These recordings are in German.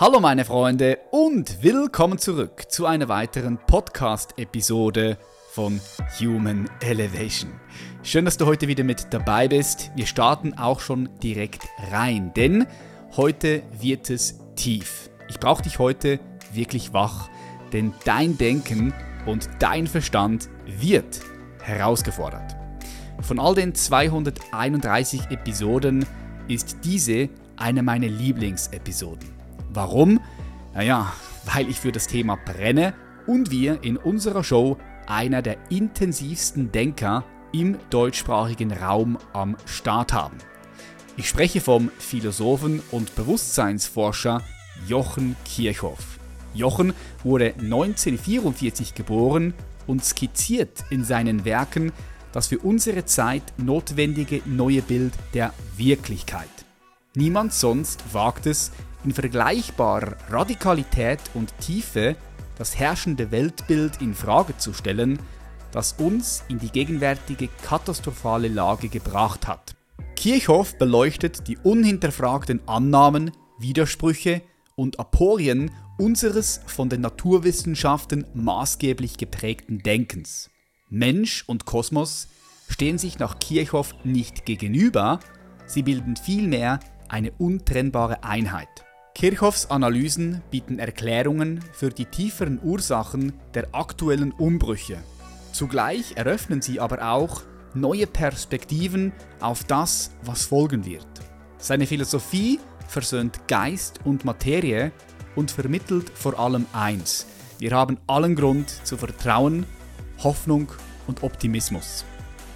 Hallo meine Freunde und willkommen zurück zu einer weiteren Podcast-Episode von Human Elevation. Schön, dass du heute wieder mit dabei bist. Wir starten auch schon direkt rein, denn heute wird es tief. Ich brauche dich heute wirklich wach, denn dein Denken und dein Verstand wird herausgefordert. Von all den 231 Episoden ist diese eine meiner Lieblingsepisoden. Warum? Naja, weil ich für das Thema brenne und wir in unserer Show einer der intensivsten Denker im deutschsprachigen Raum am Start haben. Ich spreche vom Philosophen und Bewusstseinsforscher Jochen Kirchhoff. Jochen wurde 1944 geboren und skizziert in seinen Werken das für unsere Zeit notwendige neue Bild der Wirklichkeit. Niemand sonst wagt es, in vergleichbarer Radikalität und Tiefe das herrschende Weltbild in Frage zu stellen, das uns in die gegenwärtige katastrophale Lage gebracht hat. Kirchhoff beleuchtet die unhinterfragten Annahmen, Widersprüche und Aporien unseres von den Naturwissenschaften maßgeblich geprägten Denkens. Mensch und Kosmos stehen sich nach Kirchhoff nicht gegenüber, sie bilden vielmehr eine untrennbare Einheit. Kirchhoffs Analysen bieten Erklärungen für die tieferen Ursachen der aktuellen Umbrüche. Zugleich eröffnen sie aber auch neue Perspektiven auf das, was folgen wird. Seine Philosophie versöhnt Geist und Materie und vermittelt vor allem eins. Wir haben allen Grund zu vertrauen, Hoffnung und Optimismus.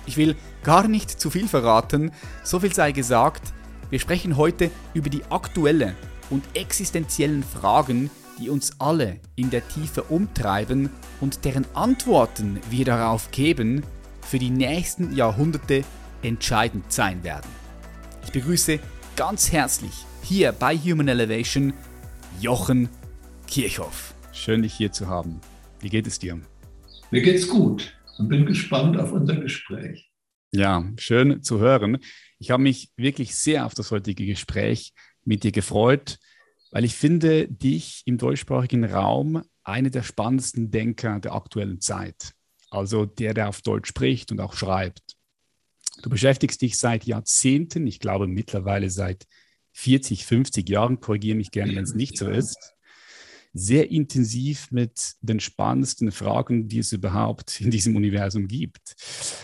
Ich will gar nicht zu viel verraten, so viel sei gesagt, wir sprechen heute über die aktuelle und existenziellen Fragen, die uns alle in der Tiefe umtreiben und deren Antworten wir darauf geben, für die nächsten Jahrhunderte entscheidend sein werden. Ich begrüße ganz herzlich hier bei Human Elevation Jochen Kirchhoff. Schön, dich hier zu haben. Wie geht es dir? Mir geht's gut und bin gespannt auf unser Gespräch. Ja, schön zu hören. Ich habe mich wirklich sehr auf das heutige Gespräch mit dir gefreut, weil ich finde dich im deutschsprachigen Raum einer der spannendsten Denker der aktuellen Zeit. Also der, der auf Deutsch spricht und auch schreibt. Du beschäftigst dich seit Jahrzehnten, ich glaube mittlerweile seit 40, 50 Jahren, korrigiere mich gerne, wenn es nicht so ist, sehr intensiv mit den spannendsten Fragen, die es überhaupt in diesem Universum gibt.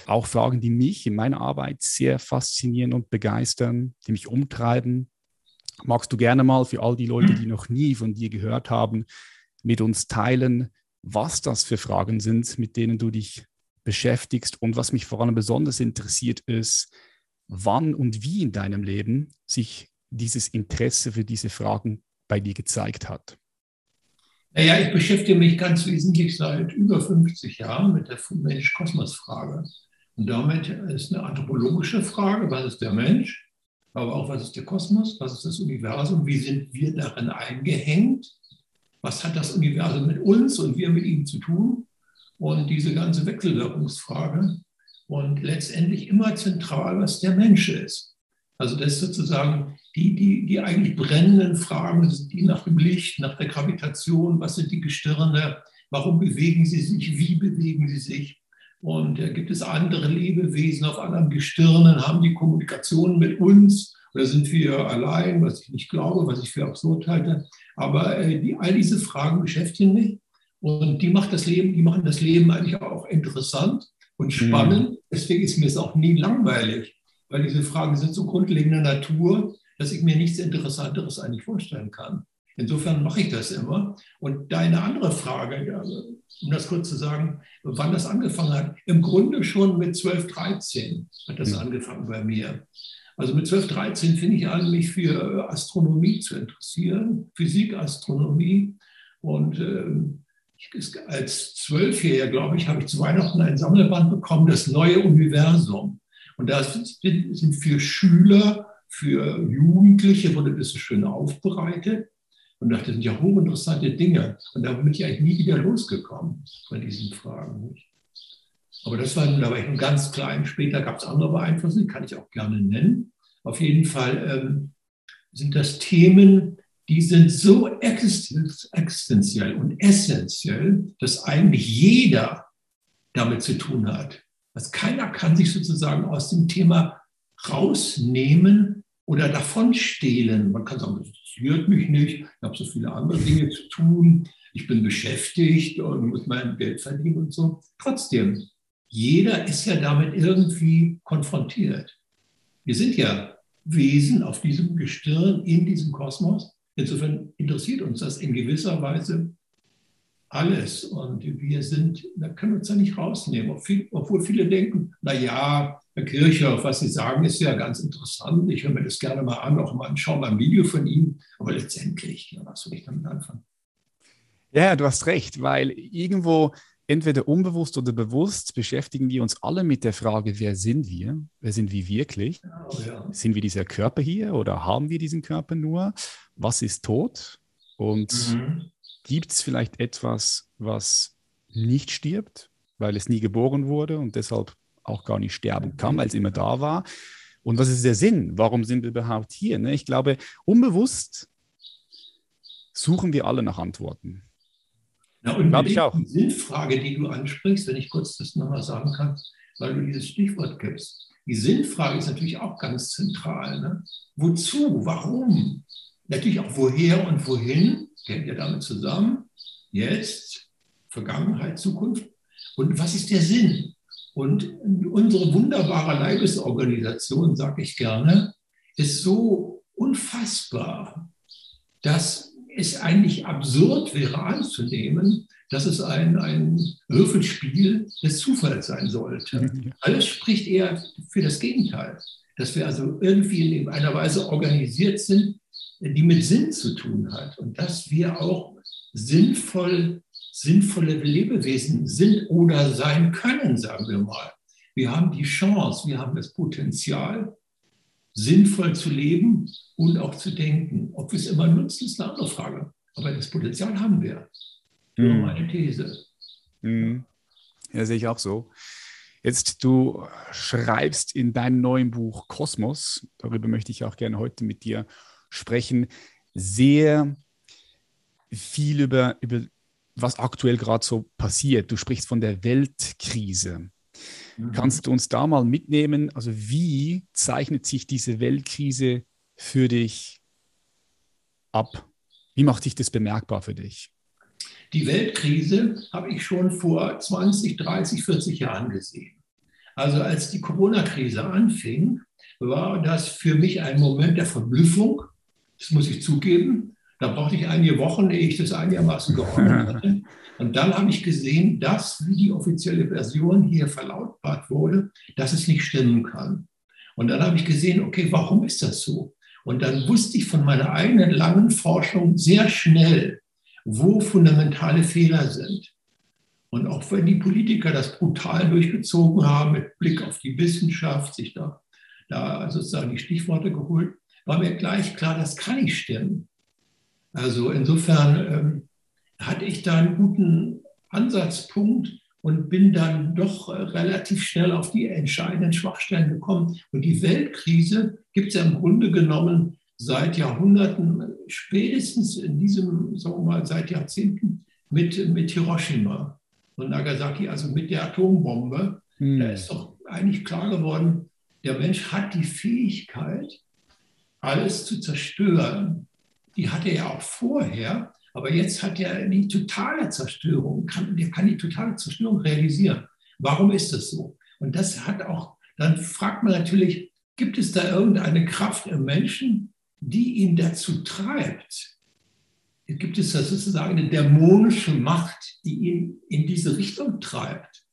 Auch Fragen, die mich in meiner Arbeit sehr faszinieren und begeistern, die mich umtreiben. Magst du gerne mal für all die Leute, die noch nie von dir gehört haben, mit uns teilen, was das für Fragen sind, mit denen du dich beschäftigst und was mich vor allem besonders interessiert ist, wann und wie in deinem Leben sich dieses Interesse für diese Fragen bei dir gezeigt hat. Naja, ich beschäftige mich ganz wesentlich seit über 50 Jahren mit der Mensch-Kosmos-Frage. Und damit ist eine anthropologische Frage, was ist der Mensch, aber auch was ist der Kosmos, was ist das Universum, wie sind wir darin eingehängt, was hat das Universum mit uns und wir mit ihm zu tun? Und diese ganze Wechselwirkungsfrage. Und letztendlich immer zentral, was der Mensch ist. Also das ist sozusagen die, die, die eigentlich brennenden Fragen, die nach dem Licht, nach der Gravitation, was sind die Gestirne, warum bewegen sie sich, wie bewegen sie sich. Und äh, gibt es andere Lebewesen auf anderen Gestirnen, haben die Kommunikation mit uns oder sind wir allein, was ich nicht glaube, was ich für absurd halte. Aber äh, die, all diese Fragen beschäftigen mich und die, macht das Leben, die machen das Leben eigentlich auch interessant und mhm. spannend. Mhm. Deswegen ist mir es auch nie langweilig, weil diese Fragen sind so grundlegender Natur, dass ich mir nichts Interessanteres eigentlich vorstellen kann. Insofern mache ich das immer. Und deine andere Frage, also, um das kurz zu sagen, wann das angefangen hat, im Grunde schon mit 12, 13 hat das ja. angefangen bei mir. Also mit 12, 13 fing ich an, mich für Astronomie zu interessieren, Physik, Astronomie. Und äh, als Zwölfjähriger, glaube ich, habe ich zu Weihnachten ein Sammelband bekommen, das neue Universum. Und da sind für Schüler für Jugendliche wurde das schön aufbereitet und dachte, das sind ja hochinteressante Dinge. Und da bin ich eigentlich nie wieder losgekommen bei diesen Fragen. Aber das war, da war ich noch ganz klein. Später gab es andere Beeinflussungen, kann ich auch gerne nennen. Auf jeden Fall ähm, sind das Themen, die sind so existenziell und essentiell, dass eigentlich jeder damit zu tun hat. Dass keiner kann sich sozusagen aus dem Thema rausnehmen oder davonstehlen. Man kann sagen, interessiert mich nicht, ich habe so viele andere Dinge zu tun, ich bin beschäftigt und muss mein Geld verdienen und so. Trotzdem, jeder ist ja damit irgendwie konfrontiert. Wir sind ja Wesen auf diesem Gestirn, in diesem Kosmos. Insofern interessiert uns das in gewisser Weise alles. Und wir sind, da können wir uns ja nicht rausnehmen. Obwohl viele denken, na ja, Herr Kirchhoff, was Sie sagen, ist ja ganz interessant. Ich höre mir das gerne mal an, auch mal anschauen, mal ein Video von Ihnen. Aber letztendlich, ja, was soll ich damit anfangen? Ja, du hast recht, weil irgendwo entweder unbewusst oder bewusst beschäftigen wir uns alle mit der Frage, wer sind wir? Wer sind wir wirklich? Oh, ja. Sind wir dieser Körper hier oder haben wir diesen Körper nur? Was ist Tod? Und mhm. Gibt es vielleicht etwas, was nicht stirbt, weil es nie geboren wurde und deshalb auch gar nicht sterben kann, weil es immer da war? Und was ist der Sinn? Warum sind wir überhaupt hier? Ne? Ich glaube, unbewusst suchen wir alle nach Antworten. Ja, und Glaube ich auch. Die Sinnfrage, die du ansprichst, wenn ich kurz das nochmal sagen kann, weil du dieses Stichwort gibst. Die Sinnfrage ist natürlich auch ganz zentral. Ne? Wozu? Warum? Natürlich auch woher und wohin, hängt ja damit zusammen. Jetzt, Vergangenheit, Zukunft. Und was ist der Sinn? Und unsere wunderbare Leibesorganisation, sage ich gerne, ist so unfassbar, dass es eigentlich absurd wäre anzunehmen, dass es ein, ein Würfelspiel des Zufalls sein sollte. Alles spricht eher für das Gegenteil, dass wir also irgendwie in einer Weise organisiert sind, die mit Sinn zu tun hat und dass wir auch sinnvoll, sinnvolle Lebewesen sind oder sein können, sagen wir mal. Wir haben die Chance, wir haben das Potenzial, sinnvoll zu leben und auch zu denken. Ob wir es immer nutzen, ist eine andere Frage. Aber das Potenzial haben wir. Nur mhm. meine These. Mhm. Ja, sehe ich auch so. Jetzt, du schreibst in deinem neuen Buch Kosmos, darüber möchte ich auch gerne heute mit dir sprechen, sehr viel über, über was aktuell gerade so passiert. Du sprichst von der Weltkrise. Mhm. Kannst du uns da mal mitnehmen? Also wie zeichnet sich diese Weltkrise für dich ab? Wie macht sich das bemerkbar für dich? Die Weltkrise habe ich schon vor 20, 30, 40 Jahren gesehen. Also als die Corona-Krise anfing, war das für mich ein Moment der Verblüffung. Das muss ich zugeben. Da brauchte ich einige Wochen, ehe ich das einigermaßen geordnet hatte. Und dann habe ich gesehen, dass, wie die offizielle Version hier verlautbart wurde, dass es nicht stimmen kann. Und dann habe ich gesehen, okay, warum ist das so? Und dann wusste ich von meiner eigenen langen Forschung sehr schnell, wo fundamentale Fehler sind. Und auch wenn die Politiker das brutal durchgezogen haben, mit Blick auf die Wissenschaft, sich da, da sozusagen die Stichworte geholt, war mir gleich klar, das kann nicht stimmen. Also insofern ähm, hatte ich da einen guten Ansatzpunkt und bin dann doch äh, relativ schnell auf die entscheidenden Schwachstellen gekommen. Und die Weltkrise gibt es ja im Grunde genommen seit Jahrhunderten, spätestens in diesem, sagen wir mal, seit Jahrzehnten mit, mit Hiroshima und Nagasaki, also mit der Atombombe. Hm. Da ist doch eigentlich klar geworden, der Mensch hat die Fähigkeit, alles zu zerstören. Die hatte er auch vorher, aber jetzt hat er die totale Zerstörung, kann, der kann die totale Zerstörung realisieren. Warum ist das so? Und das hat auch, dann fragt man natürlich, gibt es da irgendeine Kraft im Menschen, die ihn dazu treibt? Gibt es da sozusagen eine dämonische Macht, die ihn in diese Richtung treibt?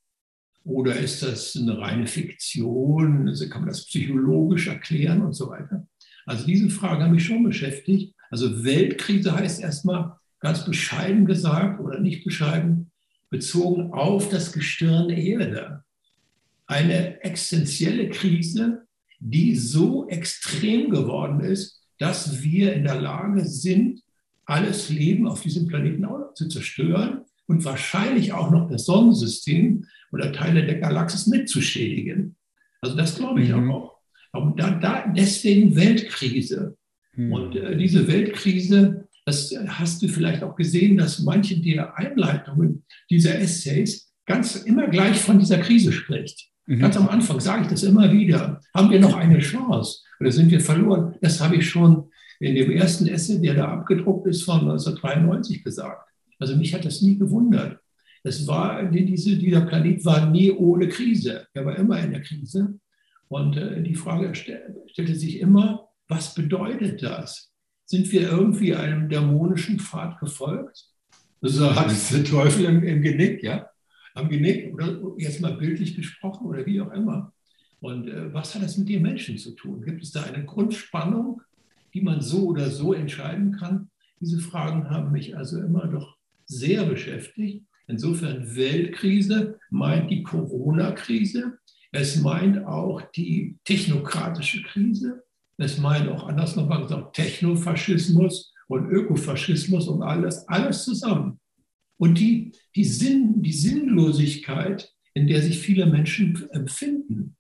Oder ist das eine reine Fiktion? Also kann man das psychologisch erklären und so weiter? Also diese Frage hat mich schon beschäftigt. Also Weltkrise heißt erstmal, ganz bescheiden gesagt oder nicht bescheiden, bezogen auf das Gestirn der Erde. Eine existenzielle Krise, die so extrem geworden ist, dass wir in der Lage sind, alles Leben auf diesem Planeten zu zerstören und wahrscheinlich auch noch das Sonnensystem oder Teile der Galaxis mitzuschädigen. Also das glaube ich mhm. auch. Aber da, da, deswegen Weltkrise. Mhm. Und äh, diese Weltkrise das hast du vielleicht auch gesehen, dass manche der Einleitungen dieser Essays ganz immer gleich von dieser Krise spricht. Mhm. Ganz am Anfang sage ich das immer wieder. Haben wir noch eine Chance oder sind wir verloren? Das habe ich schon in dem ersten Essay, der da abgedruckt ist, von 1993 gesagt. Also mich hat das nie gewundert. Es war, diese, dieser Planet war nie ohne Krise. Er war immer in der Krise. Und äh, die Frage stellte sich immer, was bedeutet das? Sind wir irgendwie einem dämonischen Pfad gefolgt? So hat es der Teufel im, im Genick, ja? Am Genick oder jetzt mal bildlich gesprochen oder wie auch immer. Und äh, was hat das mit den Menschen zu tun? Gibt es da eine Grundspannung, die man so oder so entscheiden kann? Diese Fragen haben mich also immer doch sehr beschäftigt. Insofern Weltkrise meint die Corona-Krise. Es meint auch die technokratische Krise. Es meint auch anders nochmal gesagt Technofaschismus und Ökofaschismus und alles, alles zusammen. Und die, die, Sinn, die Sinnlosigkeit, in der sich viele Menschen empfinden,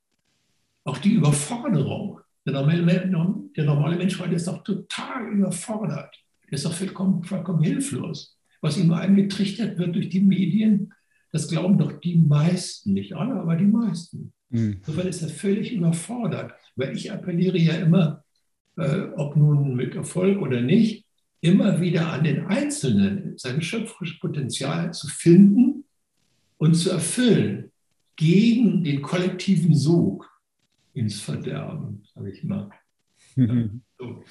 auch die Überforderung. Der normale, der normale Mensch heute ist doch total überfordert. Er ist doch vollkommen, vollkommen hilflos. Was ihm eingetrichtert wird durch die Medien, das glauben doch die meisten, nicht alle, aber die meisten. Mhm. Insofern ist er völlig überfordert. Weil ich appelliere ja immer, äh, ob nun mit Erfolg oder nicht, immer wieder an den Einzelnen sein schöpferisches Potenzial zu finden und zu erfüllen, gegen den kollektiven Sog ins Verderben, sage ich mal. Mhm. So.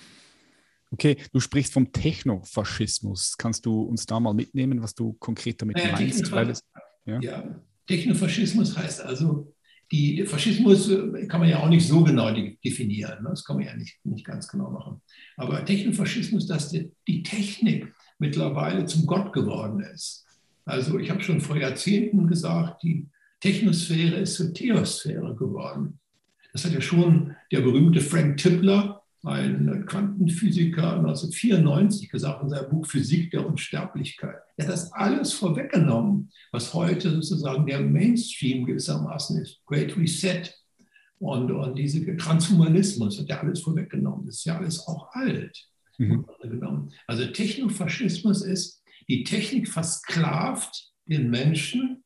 Okay, du sprichst vom Technofaschismus. Kannst du uns da mal mitnehmen, was du konkret damit naja, meinst? Technofa es, ja? ja, Technofaschismus heißt also, die, Faschismus äh, kann man ja auch nicht so genau definieren. Ne? Das kann man ja nicht, nicht ganz genau machen. Aber Technofaschismus, dass die, die Technik mittlerweile zum Gott geworden ist. Also ich habe schon vor Jahrzehnten gesagt, die Technosphäre ist zur Theosphäre geworden. Das hat ja schon der berühmte Frank Tipler ein Quantenphysiker 1994 gesagt in seinem Buch Physik der Unsterblichkeit. Er hat das alles vorweggenommen, was heute sozusagen der Mainstream gewissermaßen ist. Great Reset und, und diese Transhumanismus hat er alles vorweggenommen. Das ist ja alles auch alt. Mhm. Also Technofaschismus ist, die Technik versklavt den Menschen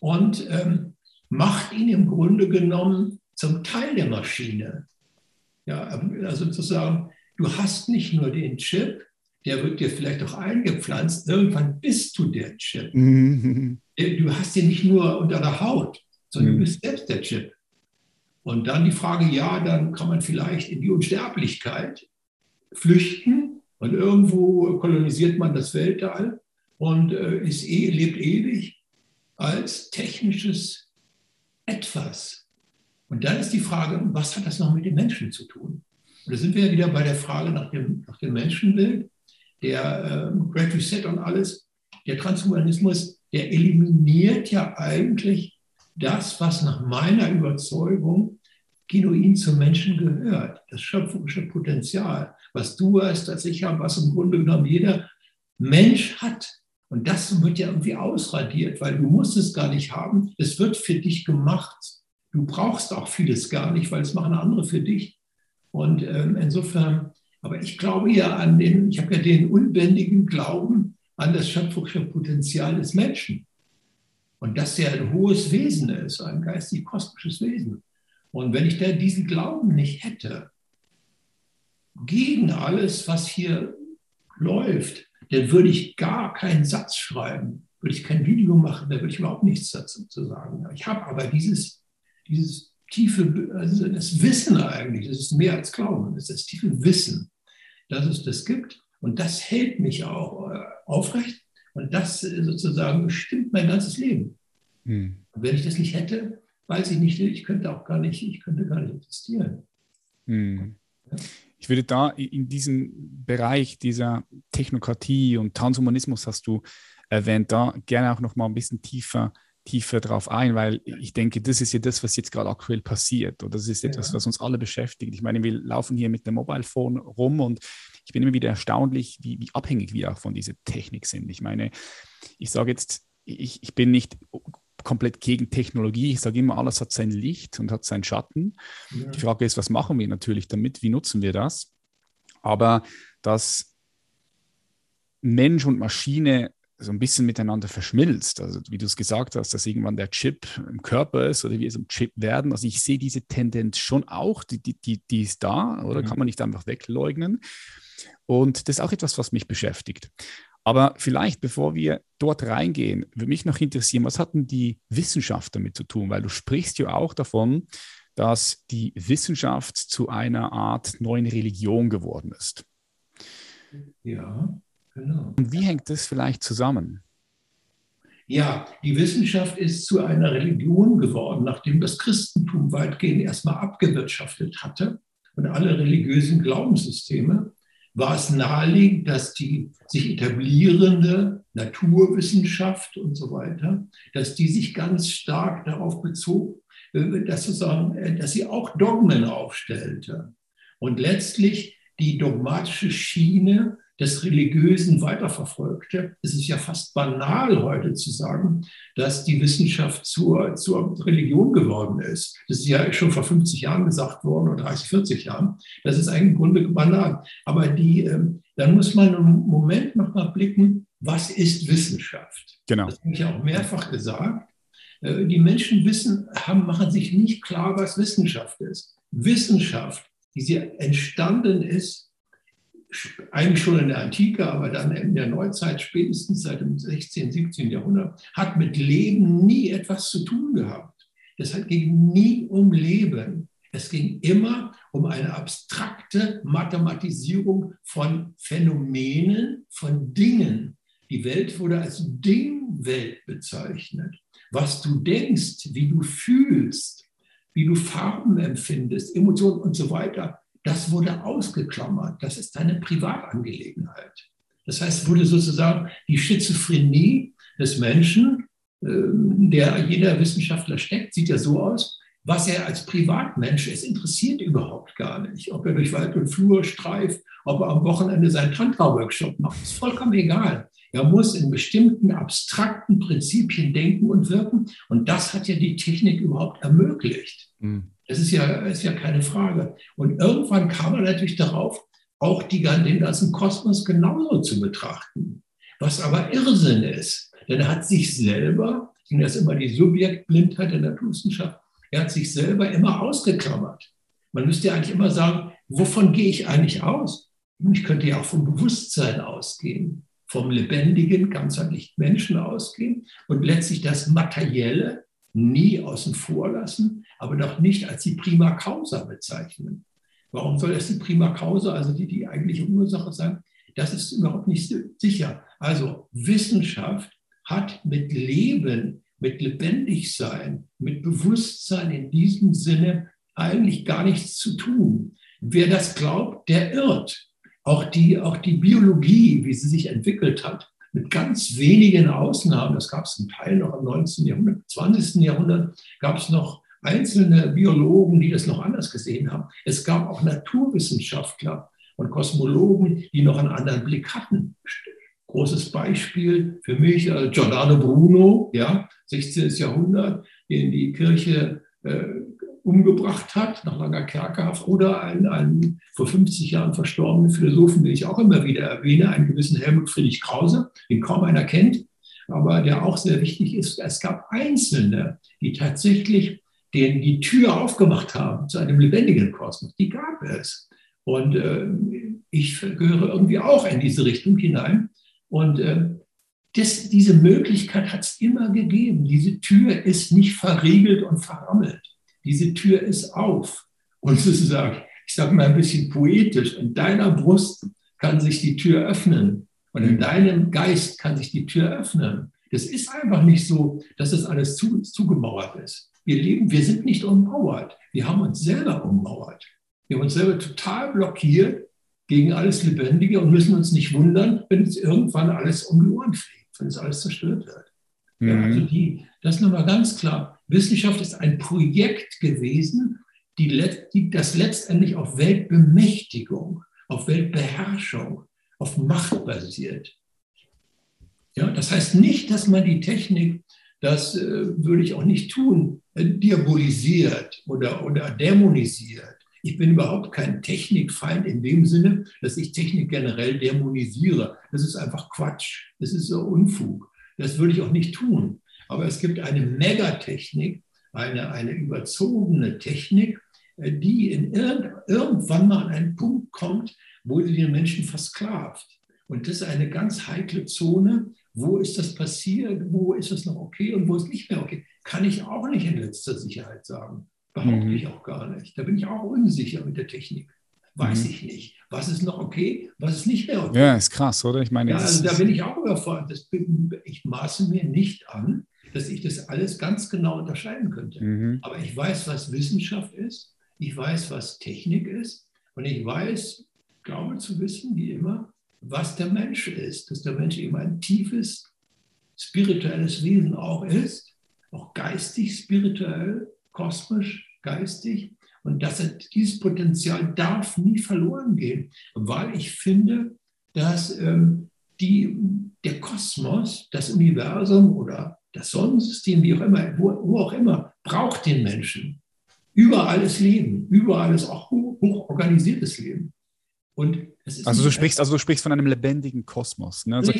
und ähm, macht ihn im Grunde genommen zum Teil der Maschine. Ja, also sozusagen, du hast nicht nur den Chip, der wird dir vielleicht auch eingepflanzt, irgendwann bist du der Chip. Mhm. Du hast den nicht nur unter der Haut, sondern mhm. du bist selbst der Chip. Und dann die Frage, ja, dann kann man vielleicht in die Unsterblichkeit flüchten und irgendwo kolonisiert man das Weltall und äh, ist eh, lebt ewig als technisches Etwas. Und dann ist die Frage, was hat das noch mit den Menschen zu tun? Und da sind wir ja wieder bei der Frage nach dem, nach dem Menschenbild, der äh, Great Reset und alles. Der Transhumanismus, der eliminiert ja eigentlich das, was nach meiner Überzeugung genuin zum Menschen gehört, das schöpferische Potenzial, was du hast, was ich habe, was im Grunde genommen jeder Mensch hat. Und das wird ja irgendwie ausradiert, weil du musst es gar nicht haben. Es wird für dich gemacht. Du brauchst auch vieles gar nicht, weil es machen andere für dich. Und ähm, insofern, aber ich glaube ja an den, ich habe ja den unbändigen Glauben an das schöpferische Potenzial des Menschen. Und dass er ein hohes Wesen ist, ein geistig-kosmisches Wesen. Und wenn ich da diesen Glauben nicht hätte, gegen alles, was hier läuft, dann würde ich gar keinen Satz schreiben, würde ich kein Video machen, da würde ich überhaupt nichts dazu zu sagen. Ich habe aber dieses dieses tiefe, also das Wissen eigentlich, das ist mehr als Glauben, das ist das tiefe Wissen, dass es das gibt. Und das hält mich auch äh, aufrecht und das äh, sozusagen bestimmt mein ganzes Leben. Hm. Und wenn ich das nicht hätte, weiß ich nicht, ich könnte auch gar nicht, ich könnte gar nicht existieren. Hm. Ich würde da in diesem Bereich dieser Technokratie und Transhumanismus hast du erwähnt, da gerne auch noch mal ein bisschen tiefer tiefer drauf ein, weil ich denke, das ist ja das, was jetzt gerade aktuell passiert. Oder das ist etwas, ja. was uns alle beschäftigt. Ich meine, wir laufen hier mit dem Mobile Phone rum und ich bin immer wieder erstaunlich, wie, wie abhängig wir auch von dieser Technik sind. Ich meine, ich sage jetzt, ich, ich bin nicht komplett gegen Technologie. Ich sage immer, alles hat sein Licht und hat seinen Schatten. Ja. Die Frage ist, was machen wir natürlich damit? Wie nutzen wir das? Aber dass Mensch und Maschine so ein bisschen miteinander verschmilzt. Also wie du es gesagt hast, dass irgendwann der Chip im Körper ist oder wir so ein Chip werden. Also ich sehe diese Tendenz schon auch, die, die, die, die ist da, oder mhm. kann man nicht einfach wegleugnen. Und das ist auch etwas, was mich beschäftigt. Aber vielleicht, bevor wir dort reingehen, würde mich noch interessieren, was hat denn die Wissenschaft damit zu tun? Weil du sprichst ja auch davon, dass die Wissenschaft zu einer Art neuen Religion geworden ist. Ja, genau. Und wie hängt das vielleicht zusammen? Ja, die Wissenschaft ist zu einer Religion geworden, nachdem das Christentum weitgehend erstmal abgewirtschaftet hatte und alle religiösen Glaubenssysteme war es naheliegend, dass die sich etablierende Naturwissenschaft und so weiter, dass die sich ganz stark darauf bezog, äh, dass, sozusagen, äh, dass sie auch Dogmen aufstellte und letztlich die dogmatische Schiene des Religiösen weiterverfolgte. Es ist ja fast banal heute zu sagen, dass die Wissenschaft zur, zur Religion geworden ist. Das ist ja schon vor 50 Jahren gesagt worden oder 30, 40 Jahren. Das ist eigentlich im Grunde banal. Aber die, ähm, dann muss man einen Moment nochmal blicken, was ist Wissenschaft? Genau. Das habe ich ja auch mehrfach gesagt. Äh, die Menschen wissen, haben, machen sich nicht klar, was Wissenschaft ist. Wissenschaft, wie sie entstanden ist, eigentlich schon in der Antike, aber dann in der Neuzeit, spätestens seit dem 16., 17. Jahrhundert, hat mit Leben nie etwas zu tun gehabt. Das ging nie um Leben. Es ging immer um eine abstrakte Mathematisierung von Phänomenen, von Dingen. Die Welt wurde als Dingwelt bezeichnet. Was du denkst, wie du fühlst, wie du Farben empfindest, Emotionen und so weiter, das wurde ausgeklammert. Das ist eine Privatangelegenheit. Das heißt, wurde sozusagen die Schizophrenie des Menschen, ähm, der jeder Wissenschaftler steckt, sieht ja so aus, was er als Privatmensch ist, interessiert überhaupt gar nicht. Ob er durch Wald und Flur streift, ob er am Wochenende seinen Tantra-Workshop macht, ist vollkommen egal. Er muss in bestimmten abstrakten Prinzipien denken und wirken. Und das hat ja die Technik überhaupt ermöglicht. Mhm. Das ist ja, ist ja keine Frage. Und irgendwann kam er natürlich darauf, auch die, den ganzen Kosmos genauso zu betrachten. Was aber Irrsinn ist. Denn er hat sich selber, und das ist immer die Subjektblindheit der Naturwissenschaft, er hat sich selber immer ausgeklammert. Man müsste ja eigentlich immer sagen, wovon gehe ich eigentlich aus? Ich könnte ja auch vom Bewusstsein ausgehen, vom lebendigen, ganzheitlichen Menschen ausgehen und letztlich das Materielle nie außen vor lassen, aber doch nicht als die Prima Causa bezeichnen. Warum soll das die Prima Causa, also die, die eigentliche Ursache sein? Das ist überhaupt nicht sicher. Also Wissenschaft hat mit Leben, mit Lebendigsein, mit Bewusstsein in diesem Sinne eigentlich gar nichts zu tun. Wer das glaubt, der irrt. Auch die, auch die Biologie, wie sie sich entwickelt hat, mit ganz wenigen Ausnahmen, das gab es zum Teil noch im 19. Jahrhundert, 20. Jahrhundert, gab es noch einzelne Biologen, die das noch anders gesehen haben. Es gab auch Naturwissenschaftler und Kosmologen, die noch einen anderen Blick hatten. Großes Beispiel für mich äh, Giordano Bruno, ja, 16. Jahrhundert, den die Kirche äh, umgebracht hat, nach langer Kerkerhaft, oder einen, einen vor 50 Jahren verstorbenen Philosophen, den ich auch immer wieder erwähne, einen gewissen Helmut Friedrich Krause, den kaum einer kennt, aber der auch sehr wichtig ist. Es gab Einzelne, die tatsächlich den die Tür aufgemacht haben zu einem lebendigen Kosmos. Die gab es. Und äh, ich gehöre irgendwie auch in diese Richtung hinein. Und äh, das, diese Möglichkeit hat es immer gegeben. Diese Tür ist nicht verriegelt und verrammelt. Diese Tür ist auf. Und sozusagen, ich sage mal ein bisschen poetisch, in deiner Brust kann sich die Tür öffnen. Und in deinem Geist kann sich die Tür öffnen. Das ist einfach nicht so, dass das alles zu, zugemauert ist. Wir leben, wir sind nicht ummauert. Wir haben uns selber ummauert. Wir haben uns selber total blockiert gegen alles Lebendige und müssen uns nicht wundern, wenn es irgendwann alles um die Ohren fliegt, wenn es alles zerstört wird. Mhm. Ja, also die, das ist nochmal ganz klar. Wissenschaft ist ein Projekt gewesen, die, die, das letztendlich auf Weltbemächtigung, auf Weltbeherrschung, auf Macht basiert. Ja, das heißt nicht, dass man die Technik, das äh, würde ich auch nicht tun, diabolisiert oder, oder dämonisiert. Ich bin überhaupt kein Technikfeind in dem Sinne, dass ich Technik generell dämonisiere. Das ist einfach Quatsch. Das ist so Unfug. Das würde ich auch nicht tun. Aber es gibt eine Megatechnik, eine, eine überzogene Technik, äh, die in irgend, irgendwann mal an einen Punkt kommt, wo sie den Menschen versklavt. Und das ist eine ganz heikle Zone. Wo ist das passiert? Wo ist es noch okay und wo ist nicht mehr okay? Kann ich auch nicht in letzter Sicherheit sagen. Behaupte mhm. ich auch gar nicht. Da bin ich auch unsicher mit der Technik. Weiß mhm. ich nicht. Was ist noch okay, was ist nicht mehr okay? Ja, ist krass, oder? Ich meine, ja, also da bin ich auch überfordert. ich maße mir nicht an, dass ich das alles ganz genau unterscheiden könnte. Mhm. Aber ich weiß, was Wissenschaft ist. Ich weiß, was Technik ist. Und ich weiß, glaube zu wissen, wie immer, was der Mensch ist. Dass der Mensch eben ein tiefes, spirituelles Wesen auch ist. Auch geistig, spirituell, kosmisch, geistig. Und dass er, dieses Potenzial darf nie verloren gehen, weil ich finde, dass ähm, die, der Kosmos, das Universum oder das Sonnensystem, wie auch immer, wo, wo auch immer, braucht den Menschen. Überall ist Leben, überall ist auch hoch, organisiertes Leben. Und also du sprichst, also du sprichst von einem lebendigen Kosmos. Ne? Also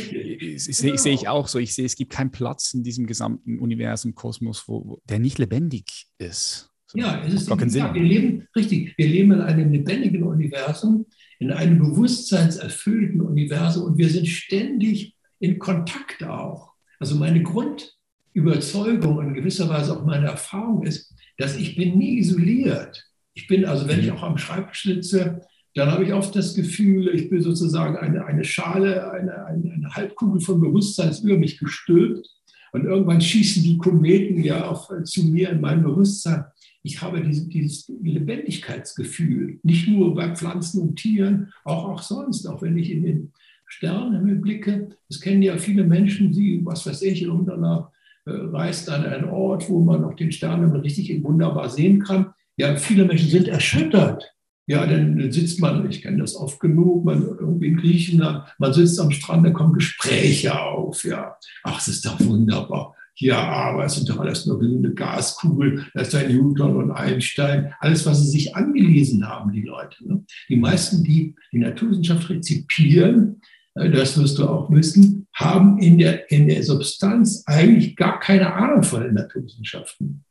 ich, ich, sehe ich auch so. Ich sehe, es gibt keinen Platz in diesem gesamten Universum, Kosmos, wo, wo der nicht lebendig ist. So, ja, es ist gar keinen Sinn. wir leben, richtig, wir leben in einem lebendigen Universum, in einem bewusstseinserfüllten Universum und wir sind ständig in Kontakt auch. Also meine Grundüberzeugung und in gewisser Weise auch meine Erfahrung ist, dass ich bin nie isoliert. Ich bin also, wenn ich mhm. auch am Schreibtisch sitze, dann habe ich oft das Gefühl, ich bin sozusagen eine, eine Schale, eine, eine, eine Halbkugel von Bewusstsein ist über mich gestülpt. Und irgendwann schießen die Kometen ja auch zu mir in mein Bewusstsein. Ich habe diese, dieses Lebendigkeitsgefühl, nicht nur bei Pflanzen und Tieren, auch, auch sonst, auch wenn ich in den Sternenhimmel blicke. Das kennen ja viele Menschen, die, was weiß ich, in irgendeiner äh, reist an einen Ort, wo man auch den Sternenhimmel richtig wunderbar sehen kann. Ja, viele Menschen sind erschüttert ja, dann sitzt man, ich kenne das oft genug, man irgendwie in Griechenland, man sitzt am Strand, da kommen Gespräche auf, ja. Ach, es ist doch wunderbar. Ja, aber es sind doch alles nur eine Gaskugel, da ist ein Newton und Einstein, alles, was sie sich angelesen haben, die Leute. Ne? Die meisten, die die Naturwissenschaft rezipieren, äh, das wirst du auch wissen, haben in der, in der Substanz eigentlich gar keine Ahnung von den Naturwissenschaften.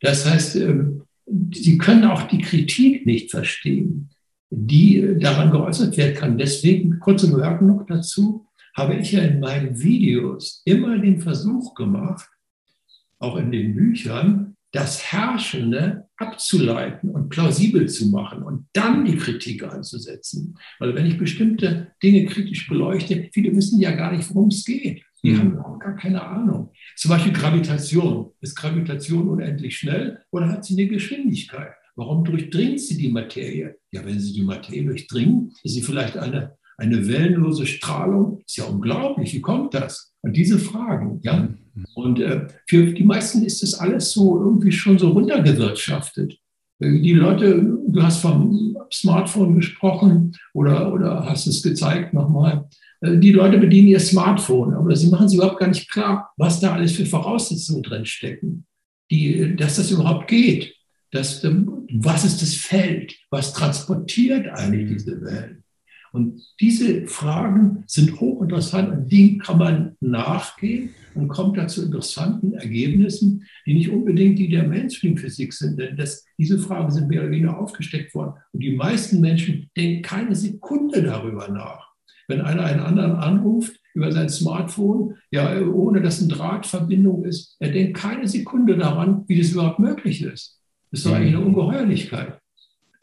Das heißt, ähm, sie können auch die Kritik nicht verstehen, die daran geäußert werden kann. Deswegen, kurze Bemerkung noch dazu, habe ich ja in meinen Videos immer den Versuch gemacht, auch in den Büchern, das Herrschende abzuleiten und plausibel zu machen und dann die Kritik einzusetzen. Weil wenn ich bestimmte Dinge kritisch beleuchte, viele wissen ja gar nicht, worum es geht. Die mhm. haben auch gar keine Ahnung. Zum Beispiel Gravitation. Ist Gravitation unendlich schnell oder hat sie eine Geschwindigkeit? Warum durchdringt sie die Materie? Ja, wenn sie die Materie durchdringen, ist sie vielleicht eine, eine wellenlose Strahlung. Ist ja unglaublich. Wie kommt das? Und diese Fragen, ja. Mhm. Und äh, für die meisten ist das alles so irgendwie schon so runtergewirtschaftet. Äh, die Leute, du hast vom Smartphone gesprochen oder, oder hast es gezeigt nochmal. Äh, die Leute bedienen ihr Smartphone, aber sie machen sich überhaupt gar nicht klar, was da alles für Voraussetzungen drin stecken, die, dass das überhaupt geht. Dass, ähm, was ist das Feld? Was transportiert eigentlich diese Welt? Und diese Fragen sind hochinteressant und denen kann man nachgehen und kommt da zu interessanten Ergebnissen, die nicht unbedingt die der Mainstream-Physik sind, denn das, diese Fragen sind mehr oder weniger aufgesteckt worden. Und die meisten Menschen denken keine Sekunde darüber nach. Wenn einer einen anderen anruft über sein Smartphone, ja, ohne dass eine Drahtverbindung ist, er denkt keine Sekunde daran, wie das überhaupt möglich ist. Das ist doch eigentlich eine Ungeheuerlichkeit.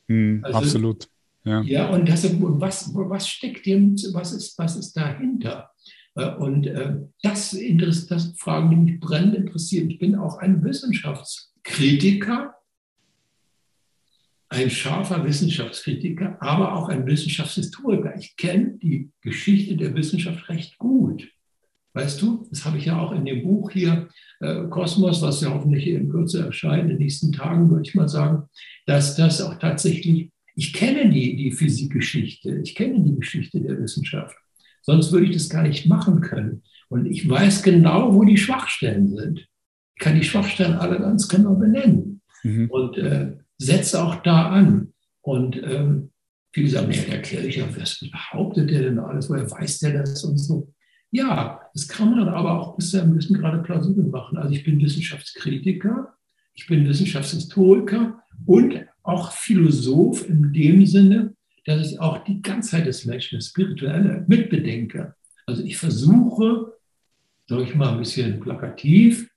Mhm, also, absolut. Ja, ja und das, was, was steckt dem, was ist, was ist dahinter? Äh, und äh, das, das Fragen, die mich brennend interessieren. Ich bin auch ein Wissenschaftskritiker ein scharfer Wissenschaftskritiker, aber auch ein Wissenschaftshistoriker. Ich kenne die Geschichte der Wissenschaft recht gut. Weißt du, das habe ich ja auch in dem Buch hier, äh, Kosmos, was ja hoffentlich in Kürze erscheint, in den nächsten Tagen, würde ich mal sagen, dass das auch tatsächlich, ich kenne die, die Physikgeschichte, ich kenne die Geschichte der Wissenschaft. Sonst würde ich das gar nicht machen können. Und ich weiß genau, wo die Schwachstellen sind. Ich kann die Schwachstellen alle ganz genau benennen. Mhm. Und äh, setze auch da an. Und ähm, viele sagen, ja, der Kircher, was behauptet der denn alles? Woher weiß der das und so? Ja, das kann man aber auch bis zu einem gewissen Grade plausibel machen. Also ich bin Wissenschaftskritiker, ich bin Wissenschaftshistoriker und auch Philosoph in dem Sinne, dass ich auch die Ganzheit des Menschen, das Spirituelle mitbedenke. Also ich versuche, sage ich mal ein bisschen plakativ,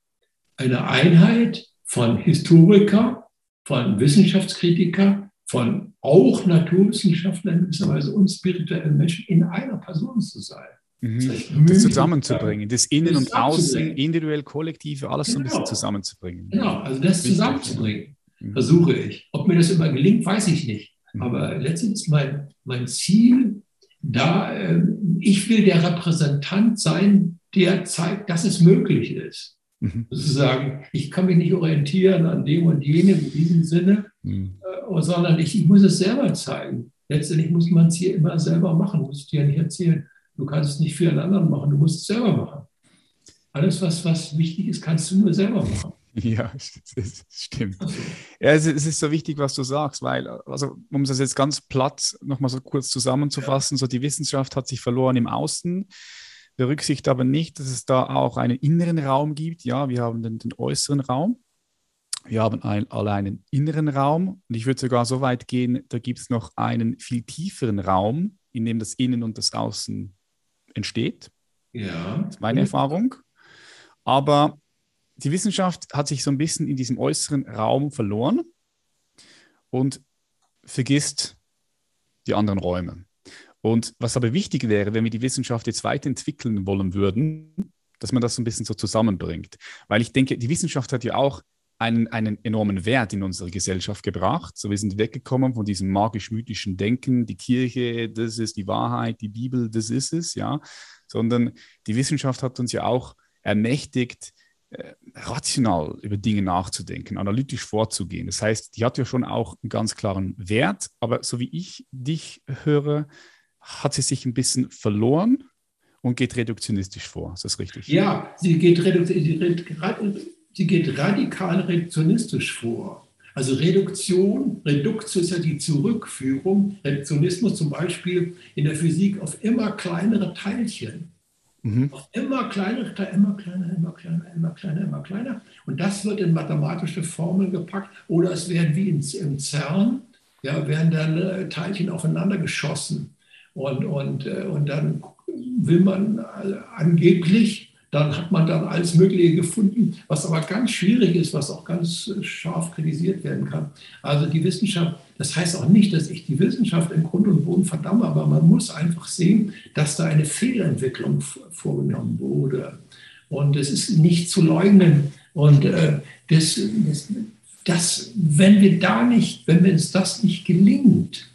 eine Einheit von Historiker, von Wissenschaftskritiker, von auch Naturwissenschaftlern in gewisser Weise und spirituellen Menschen in einer Person zu sein. Mhm. Das zusammenzubringen, das Innen und Außen, individuell, kollektive, alles genau. so ein bisschen genau. zusammenzubringen. Genau, also das zusammenzubringen, mhm. versuche ich. Ob mir das immer gelingt, weiß ich nicht. Mhm. Aber letztendlich ist mein, mein Ziel, da äh, ich will der Repräsentant sein, der zeigt, dass es möglich ist. Mhm. Sozusagen, ich kann mich nicht orientieren an dem und jenem in diesem Sinne, mhm. äh, sondern ich, ich muss es selber zeigen. Letztendlich muss man es hier immer selber machen, muss ich dir nicht erzählen. Du kannst es nicht für einen anderen machen, du musst es selber machen. Alles, was, was wichtig ist, kannst du nur selber machen. Ja, das stimmt. Ja, es ist so wichtig, was du sagst, weil, also, um das jetzt ganz platt nochmal so kurz zusammenzufassen, ja. so die Wissenschaft hat sich verloren im Außen, berücksichtigt aber nicht, dass es da auch einen inneren Raum gibt. Ja, wir haben den, den äußeren Raum, wir haben ein, alle einen inneren Raum und ich würde sogar so weit gehen, da gibt es noch einen viel tieferen Raum, in dem das Innen und das Außen entsteht. Ja. Das ist meine Erfahrung. Aber die Wissenschaft hat sich so ein bisschen in diesem äußeren Raum verloren und vergisst die anderen Räume. Und was aber wichtig wäre, wenn wir die Wissenschaft jetzt weiterentwickeln wollen würden, dass man das so ein bisschen so zusammenbringt. Weil ich denke, die Wissenschaft hat ja auch einen, einen enormen Wert in unsere Gesellschaft gebracht. So, wir sind weggekommen von diesem magisch-mythischen Denken, die Kirche, das ist die Wahrheit, die Bibel, das ist es, ja. Sondern die Wissenschaft hat uns ja auch ermächtigt, äh, rational über Dinge nachzudenken, analytisch vorzugehen. Das heißt, die hat ja schon auch einen ganz klaren Wert, aber so wie ich dich höre, hat sie sich ein bisschen verloren und geht reduktionistisch vor. Ist das richtig? Ja, sie geht, sie geht radikal reduktionistisch vor. Also Reduktion, Reduktio ist ja die Zurückführung, Reduktionismus zum Beispiel in der Physik auf immer kleinere Teilchen. Mhm. Auf immer kleinere, immer kleiner, immer kleiner, immer kleiner, immer kleiner. Und das wird in mathematische Formeln gepackt oder es werden wie in, im CERN, ja, werden dann äh, Teilchen aufeinander geschossen. Und, und, äh, und dann will man äh, angeblich dann hat man dann alles Mögliche gefunden, was aber ganz schwierig ist, was auch ganz scharf kritisiert werden kann. Also die Wissenschaft, das heißt auch nicht, dass ich die Wissenschaft im Grund und Boden verdamme, aber man muss einfach sehen, dass da eine Fehlentwicklung vorgenommen wurde. Und es ist nicht zu leugnen. Und äh, das, das, das, wenn wir da nicht, wenn uns das nicht gelingt,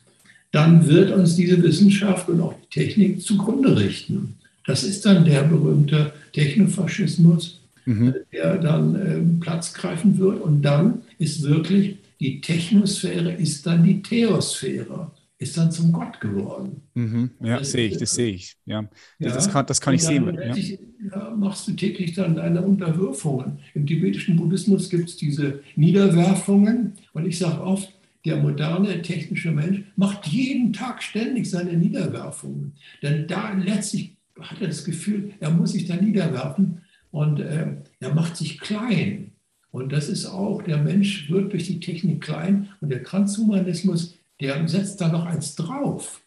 dann wird uns diese Wissenschaft und auch die Technik zugrunde richten. Das ist dann der berühmte Technofaschismus, mhm. der dann äh, Platz greifen wird. Und dann ist wirklich die Technosphäre ist dann die Theosphäre, ist dann zum Gott geworden. Mhm. Ja, das sehe ich, das sehe ich. Ja. ja. Das, kann, das kann ich sehen. Ja. ja. machst du täglich dann deine Unterwürfungen. Im tibetischen Buddhismus gibt es diese Niederwerfungen. Und ich sage oft, der moderne technische Mensch macht jeden Tag ständig seine Niederwerfungen. Denn da letztlich hat er das Gefühl, er muss sich da niederwerfen und äh, er macht sich klein. Und das ist auch, der Mensch wird durch die Technik klein und der Transhumanismus, der setzt da noch eins drauf.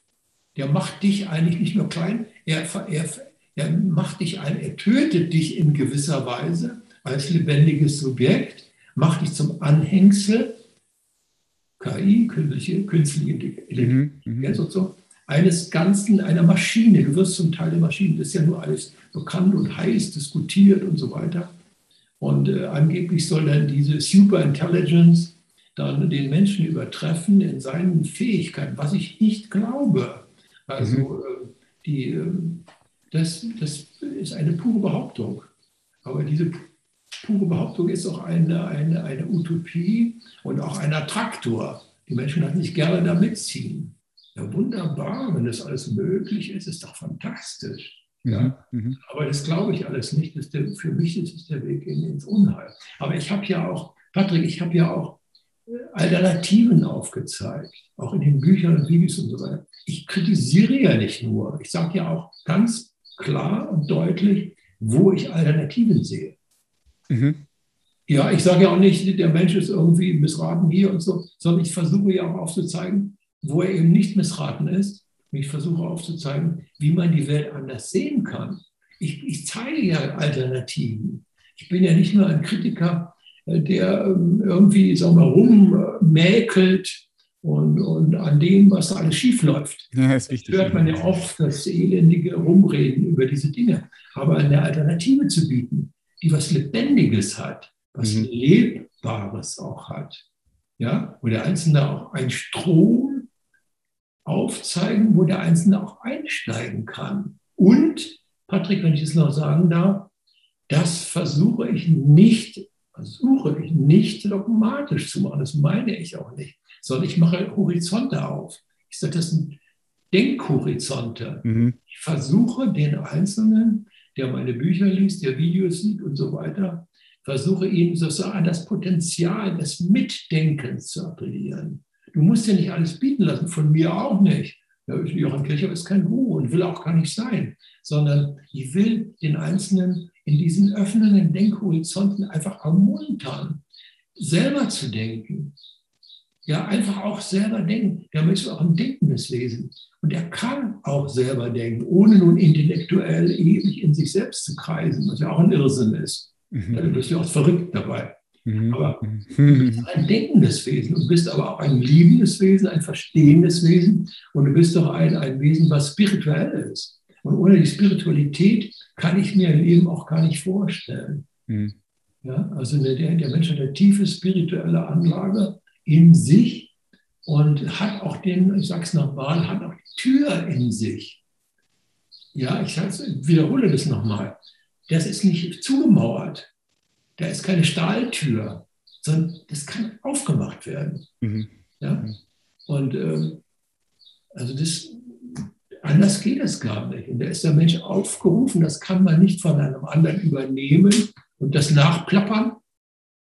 Der macht dich eigentlich nicht nur klein, er, er, er macht dich ein, er tötet dich in gewisser Weise als lebendiges Subjekt, macht dich zum Anhängsel, KI, künstliche, künstliche Intelligenz mhm, mhm. und so, eines Ganzen, einer Maschine. Du wirst zum Teil der Maschine. Das ist ja nur alles bekannt und heiß diskutiert und so weiter. Und äh, angeblich soll dann diese Superintelligence dann den Menschen übertreffen in seinen Fähigkeiten, was ich nicht glaube. Also mhm. äh, die, äh, das, das ist eine pure Behauptung. Aber diese pure Behauptung ist auch eine, eine, eine Utopie und auch ein Attraktor. Die Menschen halt nicht gerne da mitziehen. Ja, wunderbar, wenn das alles möglich ist, ist doch fantastisch. Ja? Mhm. mhm. Aber das glaube ich alles nicht. Das der, für mich ist es der Weg ins Unheil. Aber ich habe ja auch, Patrick, ich habe ja auch Alternativen aufgezeigt, auch in den Büchern und Videos und so weiter. Ich kritisiere ja nicht nur, ich sage ja auch ganz klar und deutlich, wo ich Alternativen sehe. Mhm. Ja, ich sage ja auch nicht, der Mensch ist irgendwie missraten hier und so, sondern ich versuche ja auch aufzuzeigen, wo er eben nicht missraten ist. Und ich versuche aufzuzeigen, wie man die Welt anders sehen kann. Ich, ich zeige ja Alternativen. Ich bin ja nicht nur ein Kritiker, äh, der ähm, irgendwie, sagen wir, rummäkelt und, und an dem, was da alles schiefläuft. Ja, ist wichtig. hört man ja oft das elendige Rumreden über diese Dinge. Aber eine Alternative zu bieten, die was Lebendiges hat, was mhm. Lebbares auch hat. Ja, wo der Einzelne auch einen Strom aufzeigen, wo der Einzelne auch einsteigen kann. Und, Patrick, wenn ich es noch sagen darf, das versuche ich nicht, versuche ich nicht dogmatisch zu machen. Das meine ich auch nicht, sondern ich mache Horizonte auf. Ich sage, das sind Denkhorizonte. Mhm. Ich versuche den Einzelnen, der meine Bücher liest, der Videos sieht und so weiter, versuche ihm sozusagen das Potenzial des Mitdenkens zu appellieren. Du musst dir nicht alles bieten lassen, von mir auch nicht. Johann Kirchhoff ist kein Guru und will auch gar nicht sein, sondern ich will den Einzelnen in diesen öffnenden Denkhorizonten einfach ermuntern, selber zu denken. Ja, einfach auch selber denken. Der Mensch ist auch ein denkendes Wesen. Und er kann auch selber denken, ohne nun intellektuell ewig in sich selbst zu kreisen, was ja auch ein Irrsinn ist. Mhm. Dann bist du auch verrückt dabei. Mhm. Aber mhm. du bist ein denkendes Wesen und bist aber auch ein liebendes Wesen, ein verstehendes Wesen und du bist doch ein, ein Wesen, was spirituell ist. Und ohne die Spiritualität kann ich mir Leben auch gar nicht vorstellen. Mhm. Ja, also der, der Mensch hat eine tiefe spirituelle Anlage in sich und hat auch den, ich sage es nochmal, hat auch die Tür in sich. Ja, ich wiederhole das nochmal das ist nicht zugemauert. Da ist keine Stahltür, sondern das kann aufgemacht werden. Mhm. Ja? Und ähm, also das, anders geht es gar nicht. Und da ist der Mensch aufgerufen, das kann man nicht von einem anderen übernehmen und das nachplappern,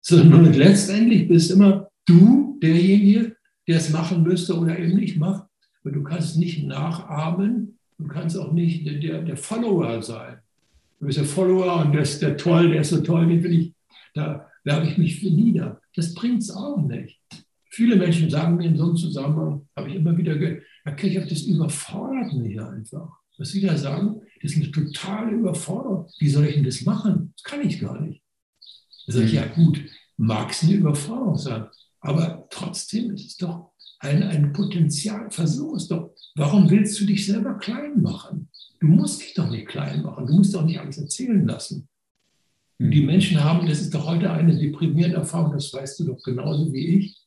sondern letztendlich bist immer du derjenige, der es machen müsste oder eben nicht macht. Und du kannst nicht nachahmen, du kannst auch nicht der, der Follower sein du bist der Follower und der ist der toll, der ist so toll, den will ich, da werbe ich mich für nieder. Das bringt es auch nicht. Viele Menschen sagen mir in so einem Zusammenhang, habe ich immer wieder gehört, Herr Kirchhoff, das überfordert mich einfach. Was Sie da sagen, das ist eine totale Überforderung. Wie soll ich denn das machen? Das kann ich gar nicht. Da sage ich, ja gut, mag es eine Überforderung sein, aber trotzdem ist es doch ein, ein Potenzial. Versuch es doch. Warum willst du dich selber klein machen? Du musst dich doch nicht klein machen, du musst doch nicht alles erzählen lassen. Und die Menschen haben, das ist doch heute eine deprimierende Erfahrung, das weißt du doch genauso wie ich,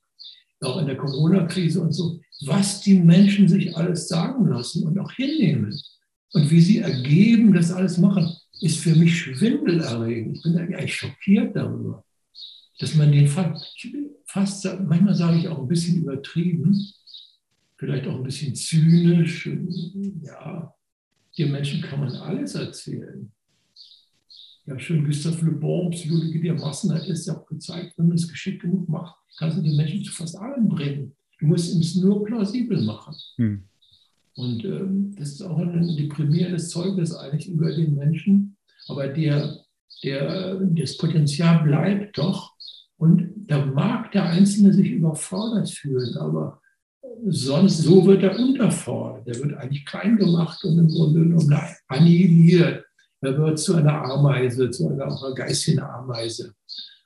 auch in der Corona-Krise und so, was die Menschen sich alles sagen lassen und auch hinnehmen. Und wie sie ergeben, das alles machen, ist für mich schwindelerregend. Ich bin eigentlich schockiert darüber, dass man den fast, manchmal sage ich auch ein bisschen übertrieben, vielleicht auch ein bisschen zynisch, ja, den Menschen kann man alles erzählen. Ja, schön, Gustave Le Bon, Psychologie der Massen, hat es ja auch gezeigt, wenn man es geschickt genug macht, kannst du den Menschen zu fast allem bringen. Du musst es nur plausibel machen. Hm. Und ähm, das ist auch ein deprimierendes Zeugnis eigentlich über den Menschen. Aber der, der, das Potenzial bleibt doch. Und da mag der Einzelne sich überfordert fühlen, aber sonst so wird er unterfordert. Er wird eigentlich klein gemacht und im Grunde genommen annihiliert. Er wird zu einer Ameise, zu einer, einer geistigen Ameise.